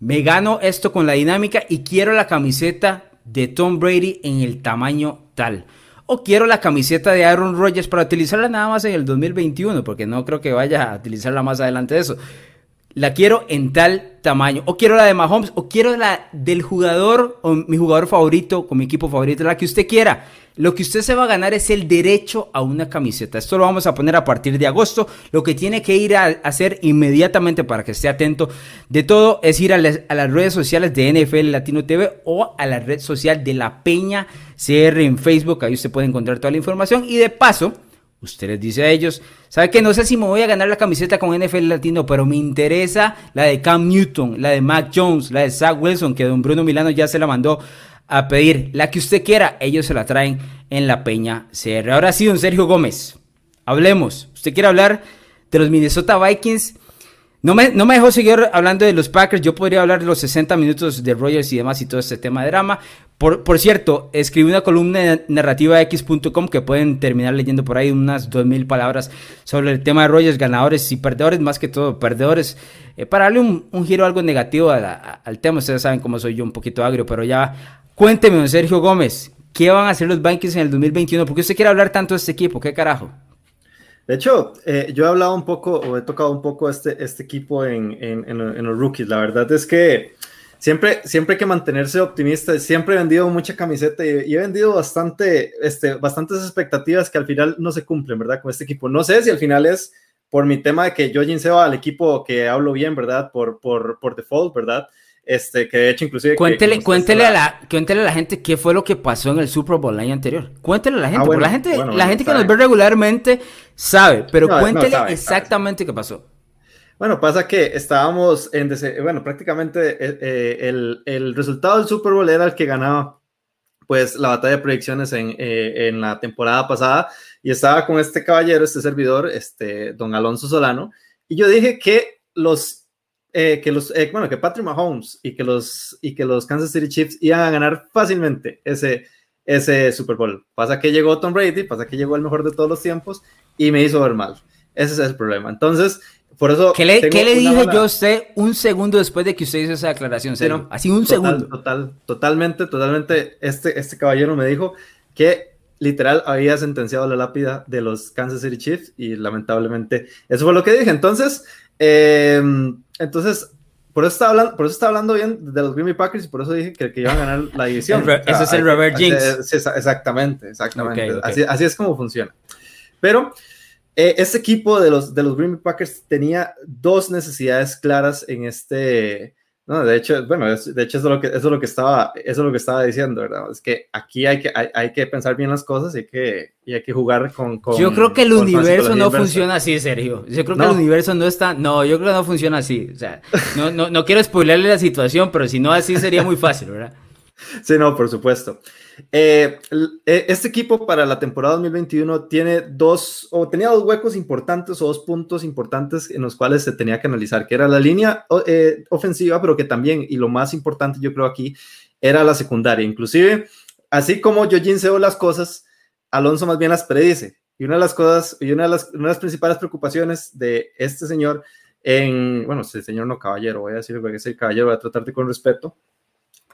me gano esto con la dinámica y quiero la camiseta de Tom Brady en el tamaño tal. Quiero la camiseta de Aaron Rodgers para utilizarla nada más en el 2021, porque no creo que vaya a utilizarla más adelante de eso. La quiero en tal tamaño. O quiero la de Mahomes, o quiero la del jugador, o mi jugador favorito, con mi equipo favorito, la que usted quiera. Lo que usted se va a ganar es el derecho a una camiseta. Esto lo vamos a poner a partir de agosto. Lo que tiene que ir a hacer inmediatamente para que esté atento de todo es ir a, las redes sociales de NFL Latino TV o a la red social de la Peña CR en Facebook. Ahí usted puede encontrar toda la información. Y de paso, usted les dice a ellos, ¿sabe que No sé si me voy a ganar la camiseta con NFL Latino, pero me interesa la de Cam Newton, la de Mac Jones, la de Zach Wilson, que don Bruno Milano ya se la mandó a pedir la que usted quiera, ellos se la traen en la Peña CR. Ahora sí, don Sergio Gómez, hablemos. ¿Usted quiere hablar de los Minnesota Vikings? No me, no me dejó seguir hablando de los Packers. Yo podría hablar de los 60 minutos de Rogers y demás y todo este tema de drama. Por, por cierto, escribí una columna en narrativax.com que pueden terminar leyendo por ahí unas 2000 palabras sobre el tema de Rogers, ganadores y perdedores, más que todo perdedores. Eh, para darle un, un, giro algo negativo al tema, ustedes saben cómo soy yo un poquito agrio, pero ya Cuénteme, don Sergio Gómez, ¿qué van a hacer los Vikings en el 2021? ¿Por qué usted quiere hablar tanto de este equipo? ¿Qué carajo?
De hecho, eh, yo he hablado un poco, o he tocado un poco este, este equipo en, en, los rookies. La verdad es que siempre, siempre hay que mantenerse optimista. Siempre he vendido mucha camiseta y, he vendido bastante, este, bastantes expectativas que al final no se cumplen, ¿verdad? Con este equipo. No sé si al final es por mi tema de que Jojin se va al equipo que hablo bien, ¿verdad? Por, por, por default, ¿verdad? Este, que de hecho, inclusive.
Cuéntele, cuéntele, a la, cuéntele a la gente qué fue lo que pasó en el Super Bowl el año anterior. Cuéntele a la gente, ah, la gente, la gente que nos ve regularmente sabe, pero cuéntele exactamente qué pasó.
Bueno, pasa que estábamos en. Bueno, prácticamente eh, eh, el, el, resultado del Super Bowl era el que ganaba pues la batalla de proyecciones en, eh, en la temporada pasada y estaba con este caballero, este servidor, este don Alonso Solano, y yo dije que los eh, que los, eh, bueno, que Patrick Mahomes y que los, y que los Kansas City Chiefs iban a ganar fácilmente ese, ese Super Bowl. Pasa que llegó Tom Brady, pasa que llegó el mejor de todos los tiempos y me hizo ver mal. Ese es el problema. Entonces, por eso.
¿Qué le, ¿qué le dije yo a usted un segundo después de que usted hizo esa declaración? Así un segundo.
Total, totalmente, totalmente. Este, este caballero me dijo que literal había sentenciado la lápida de los Kansas City Chiefs y lamentablemente eso fue lo que dije. Entonces, Em, entonces, por eso, está hablando, por eso está hablando bien de los Green Bay Packers y por eso dije que, que iban a ganar la división.
ese es el Robert
Jinx. exactamente, exactamente. Así, así, es como funciona. Pero eh, este equipo de los, de los Green Bay Packers tenía dos necesidades claras en este, no, de hecho, bueno, de hecho eso es lo que, eso es lo que estaba, eso es lo que estaba diciendo, ¿verdad? Es que aquí hay que, hay, hay que pensar bien las cosas y hay que, y hay que jugar con, con
Yo creo que el universo no funciona así, Sergio. Yo creo que el universo no está, no, yo creo que no funciona así. O sea, no, no, no quiero spoilerle la situación, pero si no así sería muy fácil, ¿verdad?
Sí, no, por supuesto. Eh, eh, este equipo para la temporada 2021 tiene dos, o tenía dos huecos importantes o dos puntos importantes en los cuales se tenía que analizar, que era la línea eh, ofensiva, pero que también, y lo más importante yo creo aquí, era la secundaria. Inclusive, así como yo jinseo las cosas, Alonso más bien las predice. Y una de las cosas, y una de las, una de las principales preocupaciones de este señor en, bueno, este señor no caballero, voy a decir que es el caballero, voy a tratarte con respeto,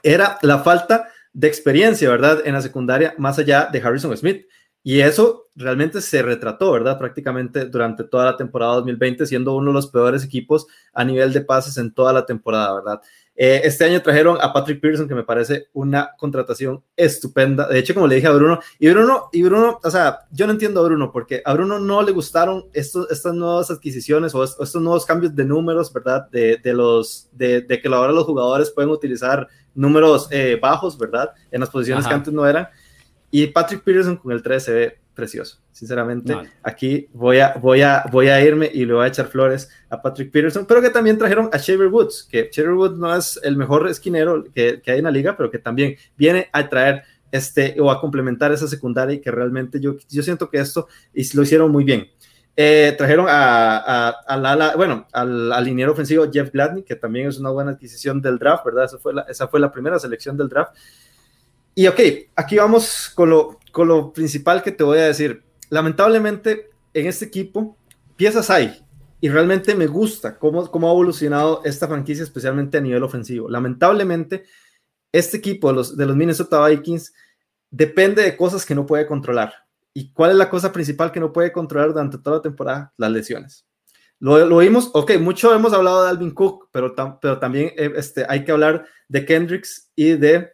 era la falta de experiencia, ¿verdad? En la secundaria, más allá de Harrison Smith. Y eso realmente se retrató, ¿verdad? Prácticamente durante toda la temporada 2020, siendo uno de los peores equipos a nivel de pases en toda la temporada, ¿verdad? Eh, este año trajeron a Patrick Pearson, que me parece una contratación estupenda. De hecho, como le dije a Bruno, y Bruno, y Bruno, o sea, yo no entiendo a Bruno, porque a Bruno no le gustaron estos, estas nuevas adquisiciones o estos nuevos cambios de números, ¿verdad? De, de los, de, de, que ahora los jugadores pueden utilizar números eh, bajos, ¿verdad? En las posiciones que antes no eran. Y Patrick Peterson con el 3 se ve precioso. Sinceramente, aquí voy a, voy, a, voy a irme y le voy a echar flores a Patrick Peterson, pero que también trajeron a Shaver Woods, que Shaver Woods no es el mejor esquinero que, que, hay en la liga, pero que también viene a traer este o a complementar esa secundaria y que realmente yo, yo siento que esto lo hicieron muy bien. Eh, trajeron a, a, bueno, al, al liniero ofensivo Jeff Gladney, que también es una buena adquisición del draft, ¿verdad? Esa fue la, esa fue la primera selección del draft. Y ok, aquí vamos con lo, con lo principal que te voy a decir. Lamentablemente, en este equipo, piezas hay, y realmente me gusta cómo, cómo ha evolucionado esta franquicia, especialmente a nivel ofensivo. Lamentablemente, este equipo de los, de los Minnesota Vikings depende de cosas que no puede controlar. ¿Y cuál es la cosa principal que no puede controlar durante toda la temporada? Las lesiones. Lo, lo vimos, ok, mucho hemos hablado de Alvin Cook, pero, pero también eh, este, hay que hablar de Kendricks y de,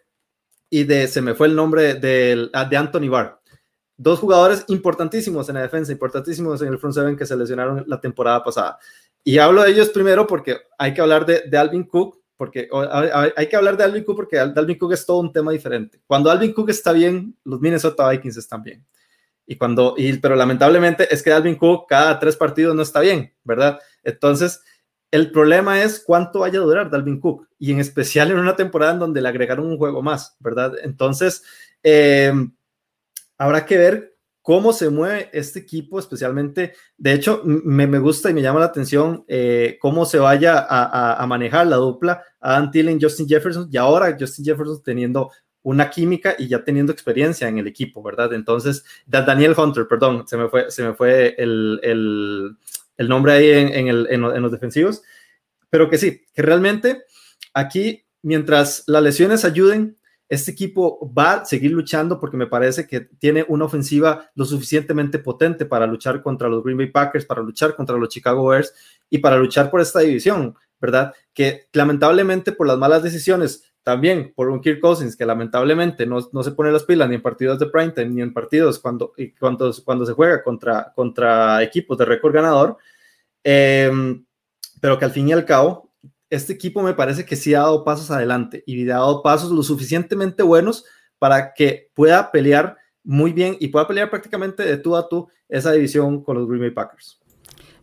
y de, se me fue el nombre de, de Anthony Barr. Dos jugadores importantísimos en la defensa, importantísimos en el front seven que se lesionaron la temporada pasada. Y hablo de ellos primero porque hay que hablar de, de Alvin Cook, porque hay que hablar de Alvin Cook porque Alvin Cook es todo un tema diferente. Cuando Alvin Cook está bien, los Minnesota Vikings están bien. Y cuando, y, pero lamentablemente es que Alvin Cook cada tres partidos no está bien, ¿verdad? Entonces, el problema es cuánto vaya a durar Dalvin Cook y en especial en una temporada en donde le agregaron un juego más, ¿verdad? Entonces, eh, habrá que ver cómo se mueve este equipo, especialmente, de hecho, me, me gusta y me llama la atención eh, cómo se vaya a, a, manejar la dupla Adam Thielen, Justin Jefferson, y ahora Justin Jefferson teniendo una química y ya teniendo experiencia en el equipo, ¿verdad? Entonces, Daniel Hunter, perdón, se me fue, se me fue el, el, el nombre ahí en, en, los defensivos, pero que sí, que realmente aquí, mientras las lesiones ayuden, este equipo va a seguir luchando porque me parece que tiene una ofensiva lo suficientemente potente para luchar contra los Green Bay Packers, para luchar contra los Chicago Bears y para luchar por esta división, ¿verdad? Que lamentablemente por las malas decisiones también por un Kirk Cousins que lamentablemente no, no, se pone las pilas ni en partidos de primetime ni en partidos cuando, cuando, cuando se juega contra, contra equipos de récord ganador, eh, pero que al fin y al cabo, este equipo me parece que sí ha dado pasos adelante y ha dado pasos lo suficientemente buenos para que pueda pelear muy bien y pueda pelear prácticamente de tú a tú esa división con los Green Bay Packers.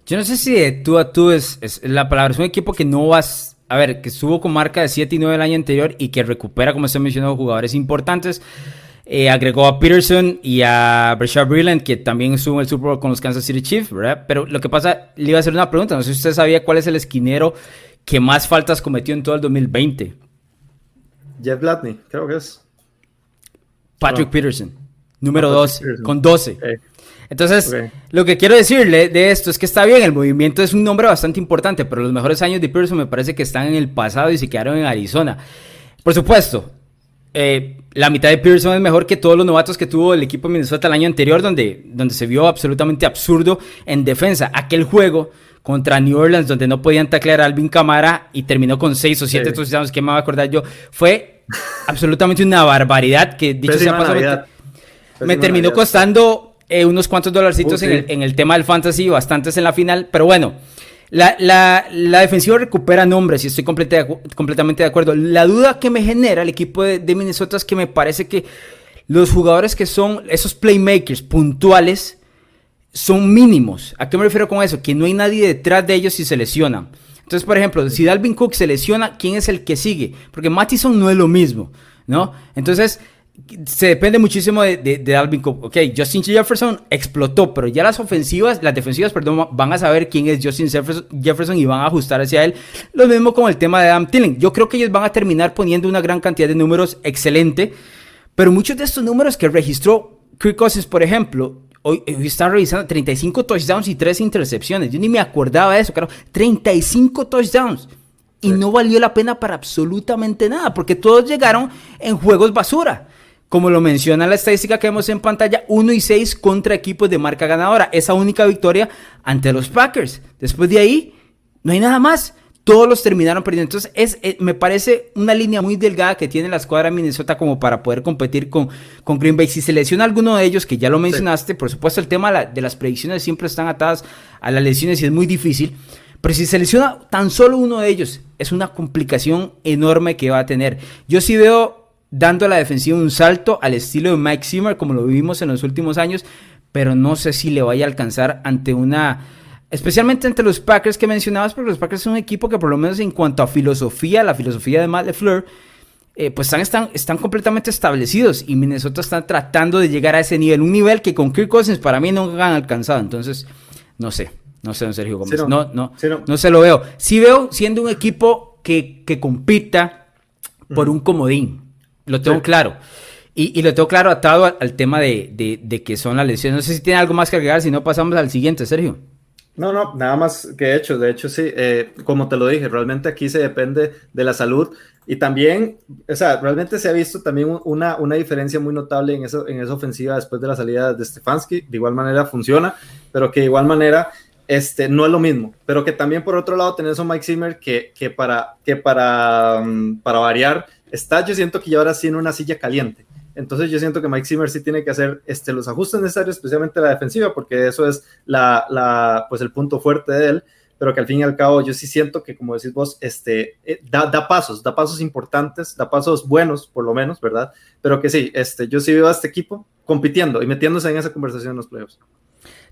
Yo no sé si de tú a tú es, es la palabra, es un equipo que no vas a ver, que estuvo con marca de 7 y 9 el año anterior y que recupera, como se mencionó, jugadores importantes. Eh, agregó a Peterson y a Brashard Brilland, que también estuvo en el Super Bowl con los Kansas City Chiefs, ¿verdad? Pero lo que pasa, le iba a hacer una pregunta, no sé si usted sabía cuál es el esquinero que más faltas cometió en todo el 2020.
Jeff Gladney, creo que es.
Patrick Peterson, número 2, con 12. Entonces, lo que quiero decirle de esto es que está bien, el movimiento es un nombre bastante importante, pero los mejores años de Pearson me parece que están en el pasado y se quedaron en Arizona. Por supuesto, eh, la mitad de Pearson es mejor que todos los novatos que tuvo el equipo de Minnesota el año anterior, donde, donde se vio absolutamente absurdo en defensa. Aquel juego contra New Orleans, donde no podían taclear a Alvin Camara y terminó con 6 o 7 touchdowns, que me va a acordar yo, fue absolutamente una barbaridad que dicho sea pasado, me terminó costando eh, unos cuantos dolarcitos en, el, tema del fantasy, bastantes en la final, pero bueno. La, la, la defensiva recupera nombres y estoy completamente de acuerdo. La duda que me genera el equipo de, de, Minnesota es que me parece que los jugadores que son esos playmakers puntuales son mínimos. ¿A qué me refiero con eso? Que no hay nadie detrás de ellos si se lesionan. Entonces, por ejemplo, si Dalvin Cook se lesiona, ¿quién es el que sigue? Porque Mattison no es lo mismo, ¿no? Entonces, se depende muchísimo de, de, Alvin Cook. Ok, Justin Jefferson explotó, pero ya las ofensivas, las defensivas, perdón, van a saber quién es Justin Jefferson y van a ajustar hacia él. Lo mismo con el tema de Adam Thielen. Yo creo que ellos van a terminar poniendo una gran cantidad de números excelente, pero muchos de estos números que registró Kirk Cousins, por ejemplo, hoy, hoy están revisando 35 touchdowns y 3 intercepciones. Yo ni me acordaba de eso, claro. 35 touchdowns. Y no valió la pena para absolutamente nada, porque todos llegaron en juegos basura como lo menciona la estadística que vemos en pantalla, 1 y 6 contra equipos de marca ganadora. Esa única victoria ante los Packers. Después de ahí, no hay nada más. Todos los terminaron perdiendo. Entonces, es, eh, me parece una línea muy delgada que tiene la escuadra de Minnesota como para poder competir con, con Green Bay. Si se lesiona alguno de ellos, que ya lo mencionaste, por supuesto, el tema de las predicciones siempre están atadas a las lesiones y es muy difícil. Pero si se lesiona tan solo uno de ellos, es una complicación enorme que va a tener. Yo sí veo dando a la defensiva un salto al estilo de Mike Zimmer, como lo vivimos en los últimos años, pero no sé si le vaya a alcanzar ante una... Especialmente ante los Packers que mencionabas, porque los Packers son un equipo que por lo menos en cuanto a filosofía, la filosofía de Matt LeFleur, eh, pues están, están, están completamente establecidos y Minnesota está tratando de llegar a ese nivel, un nivel que con Kirk Cousins para mí no han alcanzado. Entonces, no sé, no sé, don Sergio Gómez, no, no, no, no, se lo veo. Sí veo siendo un equipo que, que compita por un comodín, lo tengo claro. Y, y, lo tengo claro atado al, tema de, de, que son las lesiones. No sé si tiene algo más que agregar, si no pasamos al siguiente, Sergio.
No, no, nada más que hecho. De hecho, sí, eh, como te lo dije, realmente aquí se depende de la salud. Y también, o sea, realmente se ha visto también una, una diferencia muy notable en, eso, en esa ofensiva después de la salida de Stefanski. De igual manera funciona, pero que de igual manera este, no es lo mismo. Pero que también por otro lado tenés a Mike Zimmer que, que, para, que para, mm, para variar está, yo siento que ya ahora sí en una silla caliente. Entonces yo siento que Mike Zimmer sí tiene que hacer este, los ajustes necesarios, especialmente la defensiva, porque eso es la, la, pues el punto fuerte de él, pero que al fin y al cabo yo sí siento que, como decís vos, este, eh, da, da, pasos, da pasos importantes, da pasos buenos, por lo menos, ¿verdad? Pero que sí, este, yo sí veo a este equipo compitiendo y metiéndose en esa conversación en los playoffs.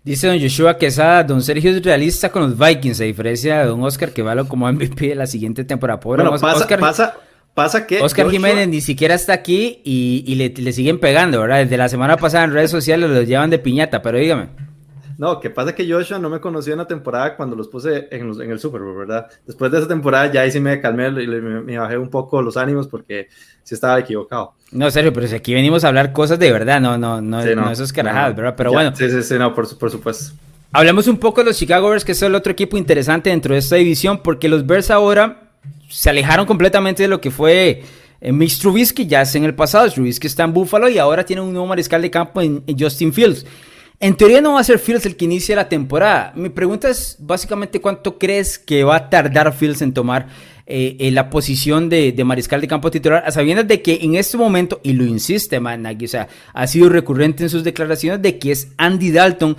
Dice don Joshua Quesada, don Sergio es realista con los Vikings, a diferencia de don Oscar, que vale como MVP de la siguiente temporada.
Pobre bueno, pasa, Oscar, pasa, Pasa que.
Oscar Jiménez ni siquiera está aquí y, le, siguen pegando, ¿verdad? Desde la semana pasada en redes sociales los llevan de piñata, pero dígame.
No, que pasa que Joshua no me conoció en la temporada cuando los puse en, en el Super Bowl, ¿verdad? Después de esa temporada ya ahí sí me calmé y me, bajé un poco los ánimos porque sí estaba equivocado.
No, serio, pero si aquí venimos a hablar cosas de verdad, no, no, no, no, esos carajadas, ¿verdad? Pero bueno.
Sí, sí, sí, no, por, por supuesto.
Hablemos un poco de los Chicago Bears, que es el otro equipo interesante dentro de esta división, porque los Bears ahora se alejaron completamente de lo que fue eh, Mitch Trubisky ya es en el pasado, Trubisky está en Buffalo y ahora tiene un nuevo mariscal de campo en, Justin Fields. En teoría no va a ser Fields el que inicie la temporada. Mi pregunta es básicamente cuánto crees que va a tardar Fields en tomar eh, la posición de, mariscal de campo titular, a sabiendas de que en este momento, y lo insiste Man o sea, ha sido recurrente en sus declaraciones de que es Andy Dalton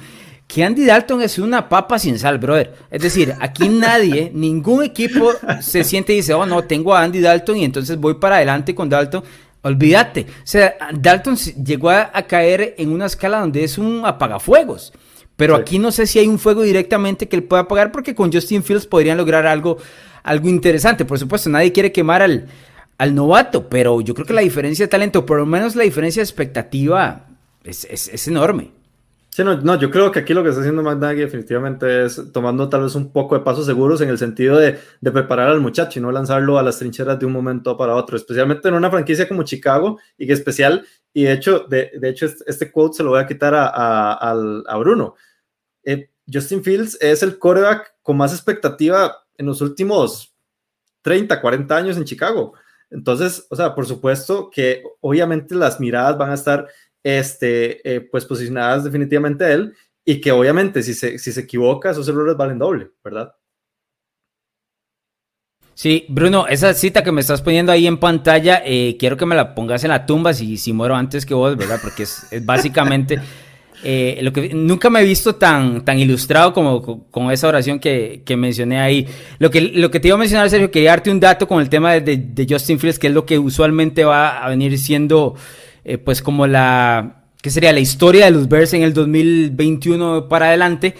que Andy Dalton es una papa sin sal, brother. Es decir, aquí nadie, ningún equipo se siente y dice, oh, no, tengo a Andy Dalton y entonces voy para adelante con Dalton. Olvídate. O sea, Dalton llegó a, caer en una escala donde es un apagafuegos. Pero aquí no sé si hay un fuego directamente que él pueda apagar porque con Justin Fields podrían lograr algo, algo interesante. Por supuesto, nadie quiere quemar al, al novato, pero yo creo que la diferencia de talento, por lo menos la diferencia de expectativa, es, es enorme.
Sí, no, no, yo creo que aquí lo que está haciendo McNaghy definitivamente es tomando tal vez un poco de pasos seguros en el sentido de, de, preparar al muchacho y no lanzarlo a las trincheras de un momento para otro, especialmente en una franquicia como Chicago y que especial, y de hecho, de, de hecho este, este, quote se lo voy a quitar a, a, a Bruno. Eh, Justin Fields es el quarterback con más expectativa en los últimos 30, 40 años en Chicago. Entonces, o sea, por supuesto que obviamente las miradas van a estar este, eh, pues posicionadas definitivamente a él y que obviamente si se, si se equivoca, esos errores valen doble, ¿verdad?
Sí, Bruno, esa cita que me estás poniendo ahí en pantalla, eh, quiero que me la pongas en la tumba si, si muero antes que vos, ¿verdad? Porque es, básicamente eh, lo que nunca me he visto tan, tan ilustrado como con, esa oración que, que, mencioné ahí. Lo que, lo que te iba a mencionar, Sergio, quería darte un dato con el tema de, de Justin Fields, que es lo que usualmente va a venir siendo eh, pues como la, ¿qué sería? La historia de los Bears en el 2021 para adelante.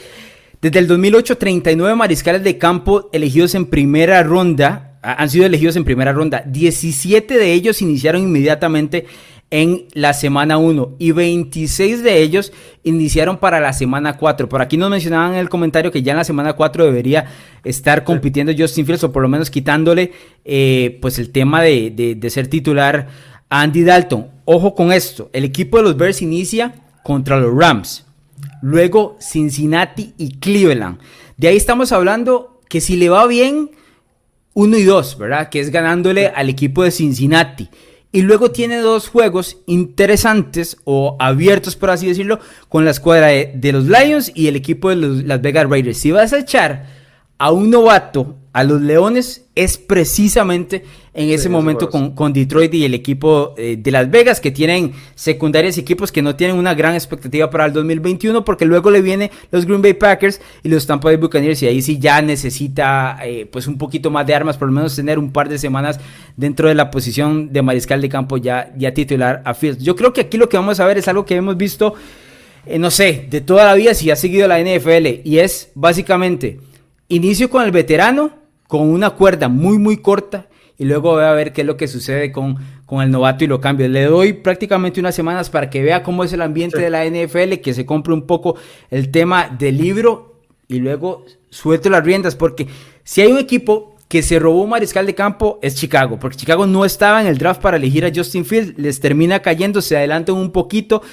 Desde el 2008, 39 mariscales de campo elegidos en primera ronda han sido elegidos en primera ronda. 17 de ellos iniciaron inmediatamente en la semana 1 y 26 de ellos iniciaron para la semana 4. Por aquí nos mencionaban en el comentario que ya en la semana 4 debería estar compitiendo Justin Fields o por lo menos quitándole eh, pues el tema de, de ser titular Andy Dalton. Ojo con esto, el equipo de los Bears inicia contra los Rams, luego Cincinnati y Cleveland. De ahí estamos hablando que si le va bien, uno y dos, ¿verdad? Que es ganándole al equipo de Cincinnati. Y luego tiene dos juegos interesantes o abiertos, por así decirlo, con la escuadra de, los Lions y el equipo de los, Las Vegas Raiders. Si vas a echar a un novato a los Leones, es precisamente en ese momento con, Detroit y el equipo eh, de Las Vegas, que tienen secundarios equipos que no tienen una gran expectativa para el 2021, porque luego le viene los Green Bay Packers y los Tampa Bay Buccaneers, y ahí sí ya necesita eh, pues un poquito más de armas, por lo menos tener un par de semanas dentro de la posición de mariscal de campo ya, ya titular a Fields. Yo creo que aquí lo que vamos a ver es algo que hemos visto, eh, no sé, de toda la vida, si ha seguido la NFL, y es básicamente inicio con el veterano, con una cuerda muy, muy corta y luego voy a ver qué es lo que sucede con, con el novato y lo cambio. Le doy prácticamente unas semanas para que vea cómo es el ambiente de la NFL, que se compre un poco el tema del libro y luego suelto las riendas, porque si hay un equipo que se robó un mariscal de campo es Chicago, porque Chicago no estaba en el draft para elegir a Justin Fields, les termina cayendo, se adelantan un poquito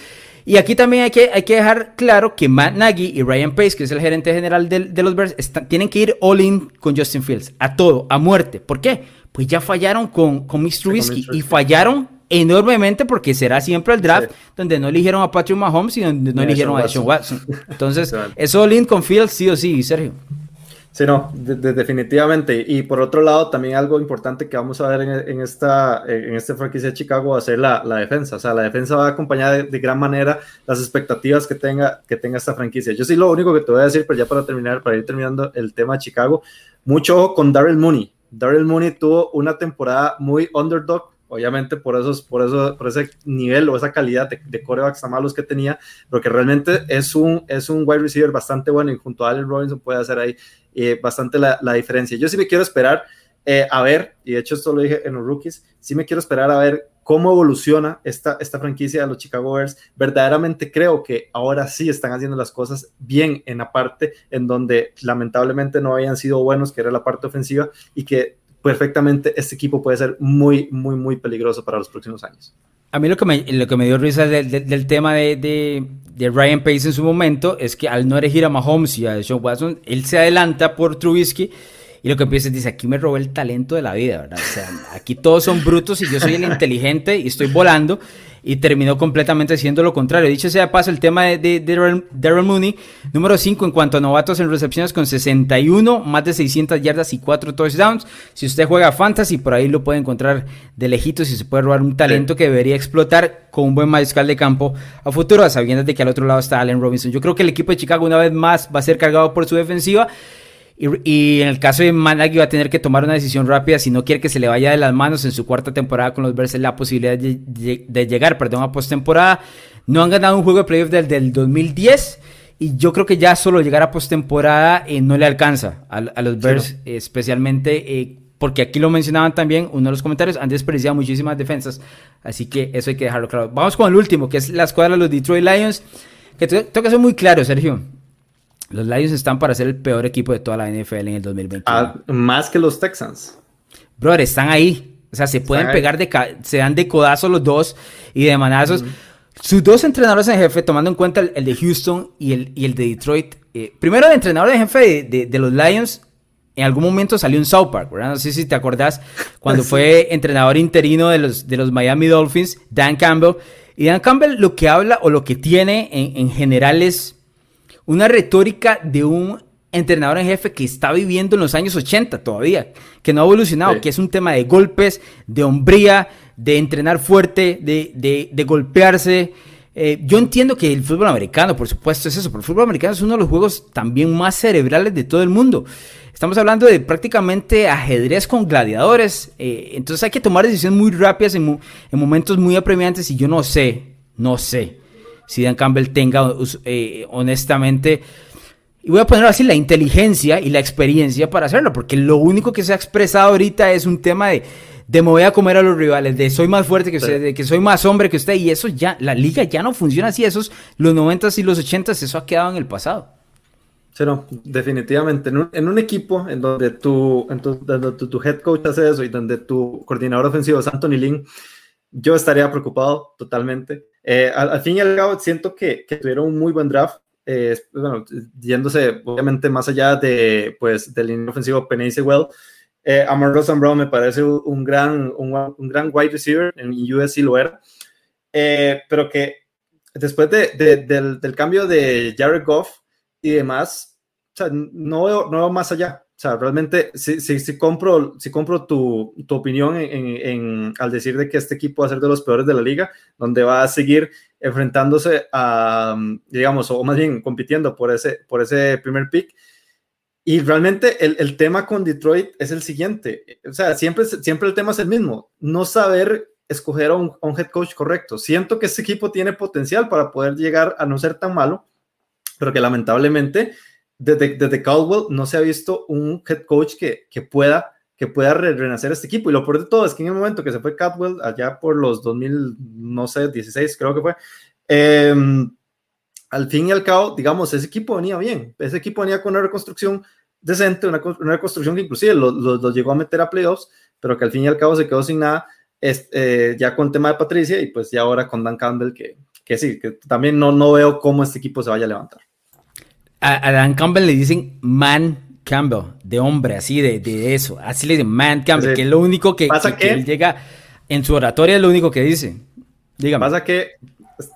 Y aquí también hay que, hay que dejar claro que Matt Nagy y Ryan Pace, que es el gerente general de, los Bears, tienen que ir all in con Justin Fields, a todo, a muerte. ¿Por qué? Pues ya fallaron con, con. Trubisky y fallaron enormemente porque será siempre el draft donde no eligieron a Patrick Mahomes y donde no eligieron a Deshaun Watson. Entonces, es all in con Fields sí o sí, Sergio.
Sí, no, definitivamente. Y por otro lado, también algo importante que vamos a ver en, esta, en este franquicia de Chicago va a ser la, defensa. O sea, la defensa va a acompañar de, gran manera las expectativas que tenga, que tenga esta franquicia. Yo sí lo único que te voy a decir, pero ya para terminar, para ir terminando el tema de Chicago, mucho ojo con Daryl Mooney. Daryl Mooney tuvo una temporada muy underdog obviamente por, esos, por, eso, por ese nivel o esa calidad de, de corebacks tan malos que tenía, pero que realmente es un, es un wide receiver bastante bueno y junto a Allen Robinson puede hacer ahí eh, bastante la, la, diferencia. Yo sí me quiero esperar eh, a ver, y de hecho esto lo dije en los rookies, sí me quiero esperar a ver cómo evoluciona esta, esta franquicia de los Chicago Bears. Verdaderamente creo que ahora sí están haciendo las cosas bien en la parte en donde lamentablemente no habían sido buenos, que era la parte ofensiva, y que perfectamente este equipo puede ser muy, muy, muy peligroso para los próximos años.
A mí lo que me, lo que me dio risa del, tema de, de, Ryan Pace en su momento es que al no elegir a Mahomes y a Sean Watson, él se adelanta por Trubisky y lo que empieza es, dice, aquí me robé el talento de la vida, ¿verdad? O sea, aquí todos son brutos y yo soy el inteligente y estoy volando y terminó completamente siendo lo contrario. Dicho sea paso, el tema de, de, Darren Mooney, número 5 en cuanto a novatos en recepciones con 61, más de 600 yardas y 4 touchdowns. Si usted juega fantasy, por ahí lo puede encontrar de lejitos y se puede robar un talento que debería explotar con un buen mariscal de campo a futuro, sabiendo de que al otro lado está Allen Robinson. Yo creo que el equipo de Chicago una vez más va a ser cargado por su defensiva y, en el caso de Managui va a tener que tomar una decisión rápida si no quiere que se le vaya de las manos en su cuarta temporada con los Bears la posibilidad de, llegar perdón, a postemporada. No han ganado un juego de playoff desde el 2010 y yo creo que ya solo llegar a postemporada eh, no le alcanza a, los Bears, especialmente eh, porque aquí lo mencionaban también, uno de los comentarios, han desperdiciado muchísimas defensas, así que eso hay que dejarlo claro. Vamos con el último, que es la escuadra de los Detroit Lions, que tengo que ser muy claro, Sergio. Los Lions están para ser el peor equipo de toda la NFL en el 2021.
Ah, más que los Texans.
Brother, están ahí. O sea, se pueden pegar de... Se dan de codazo los dos y de manazos. Sus dos entrenadores en jefe, tomando en cuenta el, de Houston y el, y el de Detroit. Eh, primero, el entrenador en jefe de, los Lions en algún momento salió en South Park, ¿verdad? No sé si te acordás, cuando fue entrenador interino de los, de los Miami Dolphins, Dan Campbell. Y Dan Campbell lo que habla o lo que tiene en, en general es una retórica de un entrenador en jefe que está viviendo en los años 80 todavía, que no ha evolucionado, que es un tema de golpes, de hombría, de entrenar fuerte, de, de, golpearse. Eh, yo entiendo que el fútbol americano, por supuesto, es eso, pero el fútbol americano es uno de los juegos también más cerebrales de todo el mundo. Estamos hablando de prácticamente ajedrez con gladiadores, eh, entonces hay que tomar decisiones muy rápidas en, en momentos muy apremiantes y yo no sé, no sé si Dan Campbell tenga eh, honestamente, y voy a poner así, la inteligencia y la experiencia para hacerlo, porque lo único que se ha expresado ahorita es un tema de, de me voy a comer a los rivales, de soy más fuerte que usted, de que soy más hombre que usted, y eso ya, la liga ya no funciona así, esos, los 90 y los 80 eso ha quedado en el pasado.
Sí, no, definitivamente. En un, equipo en donde, tu, en donde tu, head coach hace eso y donde tu coordinador ofensivo es Anthony Lynn, yo estaría preocupado totalmente. Eh, al, fin y al cabo, siento que, que tuvieron un muy buen draft. Eh, bueno, yéndose obviamente más allá de, pues, del línea ofensivo Penny Well, eh, Amar Rosen Brown me parece un gran, un, un, gran wide receiver, en USC lo era, eh, pero que después de, del, del, cambio de Jared Goff y demás, o sea, no, veo, no veo más allá. O sea, realmente, si, si, si compro, si compro tu, tu opinión en, al decir de que este equipo va a ser de los peores de la liga, donde va a seguir enfrentándose a, digamos, o más bien compitiendo por ese, por ese primer pick. Y realmente el, el tema con Detroit es el siguiente. O sea, siempre, siempre el tema es el mismo. No saber escoger un, a un head coach correcto. Siento que este equipo tiene potencial para poder llegar a no ser tan malo, pero que lamentablemente desde, Caldwell no se ha visto un head coach que, que pueda que pueda renacer este equipo. Y lo peor de todo es que en el momento que se fue Caldwell, allá por los 2000, no sé, 16 creo que fue, em, al fin y al cabo, digamos, ese equipo venía bien. Ese equipo venía con una reconstrucción decente, una, una reconstrucción que inclusive lo, llegó a meter a playoffs, pero que al fin y al cabo se quedó sin nada, es, eh, ya con el tema de Patricia y pues ya ahora con Dan Campbell que, que sí, que también no, no veo cómo este equipo se vaya a levantar.
A, Dan Campbell le dicen man Campbell, de hombre, así de, de eso. Así le dicen man Campbell, que es lo único que, que, él llega en su oratoria, es lo único que dice. Dígame.
Pasa que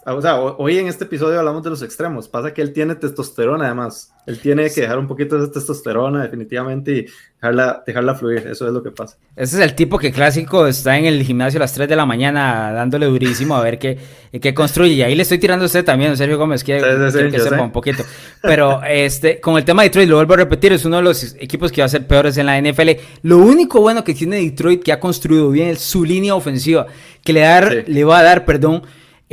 o sea, hoy en este episodio hablamos de los extremos. Pasa que él tiene testosterona además. Él tiene que dejar un poquito de esa testosterona definitivamente y dejarla, dejarla fluir. Eso es lo que pasa.
Ese es el tipo que clásico está en el gimnasio a las 3 de la mañana dándole durísimo a ver qué, qué construye. Y ahí le estoy tirando a usted también, Sergio Gómez, que, que sepa un poquito. Pero este, con el tema de Detroit, lo vuelvo a repetir, es uno de los equipos que va a ser peores en la NFL. Lo único bueno que tiene Detroit que ha construido bien es su línea ofensiva, que le, dar, le va a dar, perdón,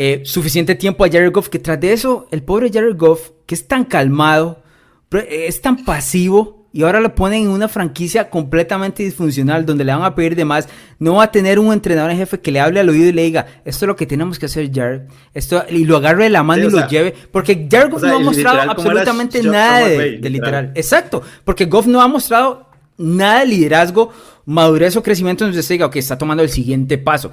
eh, suficiente tiempo a Jared Goff, que tras de eso, el pobre Jared Goff, que es tan calmado, eh, es tan pasivo, y ahora lo ponen en una franquicia completamente disfuncional, donde le van a pedir de más, no va a tener un entrenador en jefe que le hable al oído y le diga, esto es lo que tenemos que hacer, Jared, esto, y lo agarre de la mano y lo lleve, porque Jared Goff no ha mostrado absolutamente nada de, literal. Exacto, porque Goff no ha mostrado nada de liderazgo, madurez o crecimiento donde se diga, ok, está tomando el siguiente paso.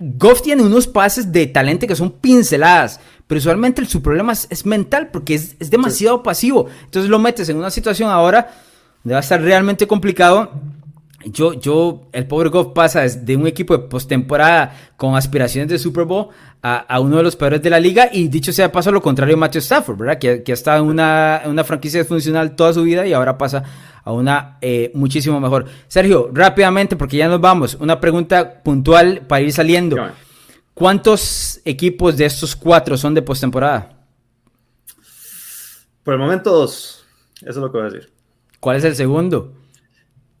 Goff tiene unos pases de talento que son pinceladas, pero usualmente su problema es, mental porque es, demasiado pasivo. Entonces lo metes en una situación ahora donde va a estar realmente complicado. Yo, yo, el pobre Goff pasa de un equipo de postemporada con aspiraciones de Super Bowl a, uno de los peores de la liga. Y dicho sea paso, lo contrario, Matthew Stafford, ¿verdad? Que, que ha estado en una, una franquicia funcional toda su vida y ahora pasa a una eh, muchísimo mejor. Sergio, rápidamente, porque ya nos vamos, una pregunta puntual para ir saliendo. ¿Cuántos equipos de estos cuatro son de postemporada?
Por el momento dos. Eso es lo que voy a decir.
¿Cuál es el segundo?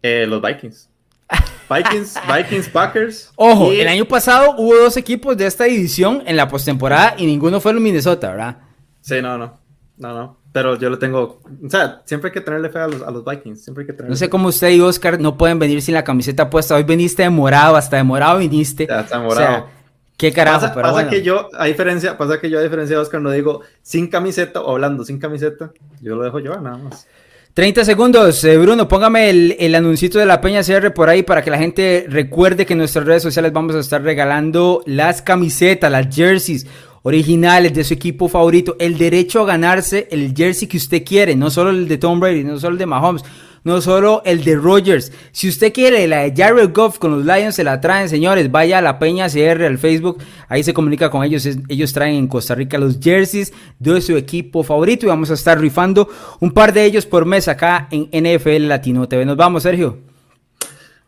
Eh, los Vikings. Vikings, Vikings, Packers.
Ojo, el año pasado hubo dos equipos de esta división en la postemporada y ninguno fue el Minnesota, ¿verdad?
Sí, no, no. No, no. Pero yo lo tengo. O sea, siempre hay que tenerle fe a los, a los Vikings. Siempre hay que tenerle
no sé cómo usted y Oscar no pueden venir sin la camiseta puesta. Hoy viniste de morado, hasta de morado viniste.
Ya, está morado. O sea,
qué carajo.
Pasa, pasa que yo, a diferencia, pasa que yo, a diferencia de Oscar, no digo sin camiseta o hablando sin camiseta. Yo lo dejo llevar nada más.
30 segundos, eh, Bruno, póngame el, el anuncito de la Peña CR por ahí para que la gente recuerde que en nuestras redes sociales vamos a estar regalando las camisetas, las jerseys originales de su equipo favorito, el derecho a ganarse el jersey que usted quiere, no solo el de Tom Brady, no solo el de Mahomes, no solo el de Rogers. Si usted quiere la de Jared Goff con los Lions, se la traen, señores. Vaya a la Peña CR al Facebook, ahí se comunica con ellos. Ellos traen en Costa Rica los jerseys de su equipo favorito y vamos a estar rifando un par de ellos por mes acá en NFL Latino TV. Nos vamos, Sergio.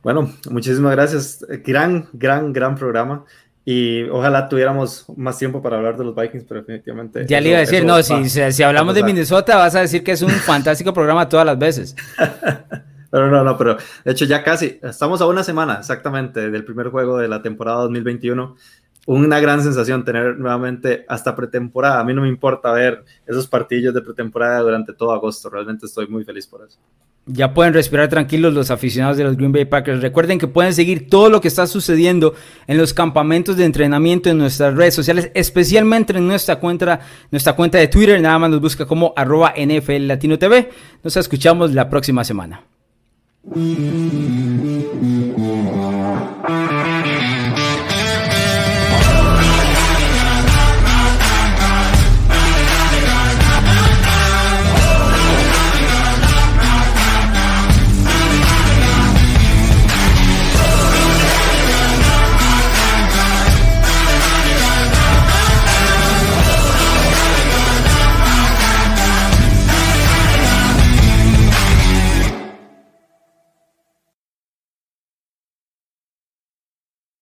Bueno, muchísimas gracias. Gran, gran, gran programa. Y ojalá tuviéramos más tiempo para hablar de los Vikings, pero definitivamente.
Ya le iba a decir, no, si, si, hablamos de Minnesota, vas a decir que es un fantástico programa todas las veces.
pero no, no, pero de hecho ya casi, estamos a una semana exactamente del primer juego de la temporada 2021. Una gran sensación tener nuevamente hasta pretemporada. A mí no me importa ver esos partidos de pretemporada durante todo agosto. Realmente estoy muy feliz por eso.
Ya pueden respirar tranquilos los aficionados de los Green Bay Packers. Recuerden que pueden seguir todo lo que está sucediendo en los campamentos de entrenamiento en nuestras redes sociales, especialmente en nuestra cuenta, nuestra cuenta de Twitter. Nada más nos busca como arroba NFL. Nos escuchamos la próxima semana.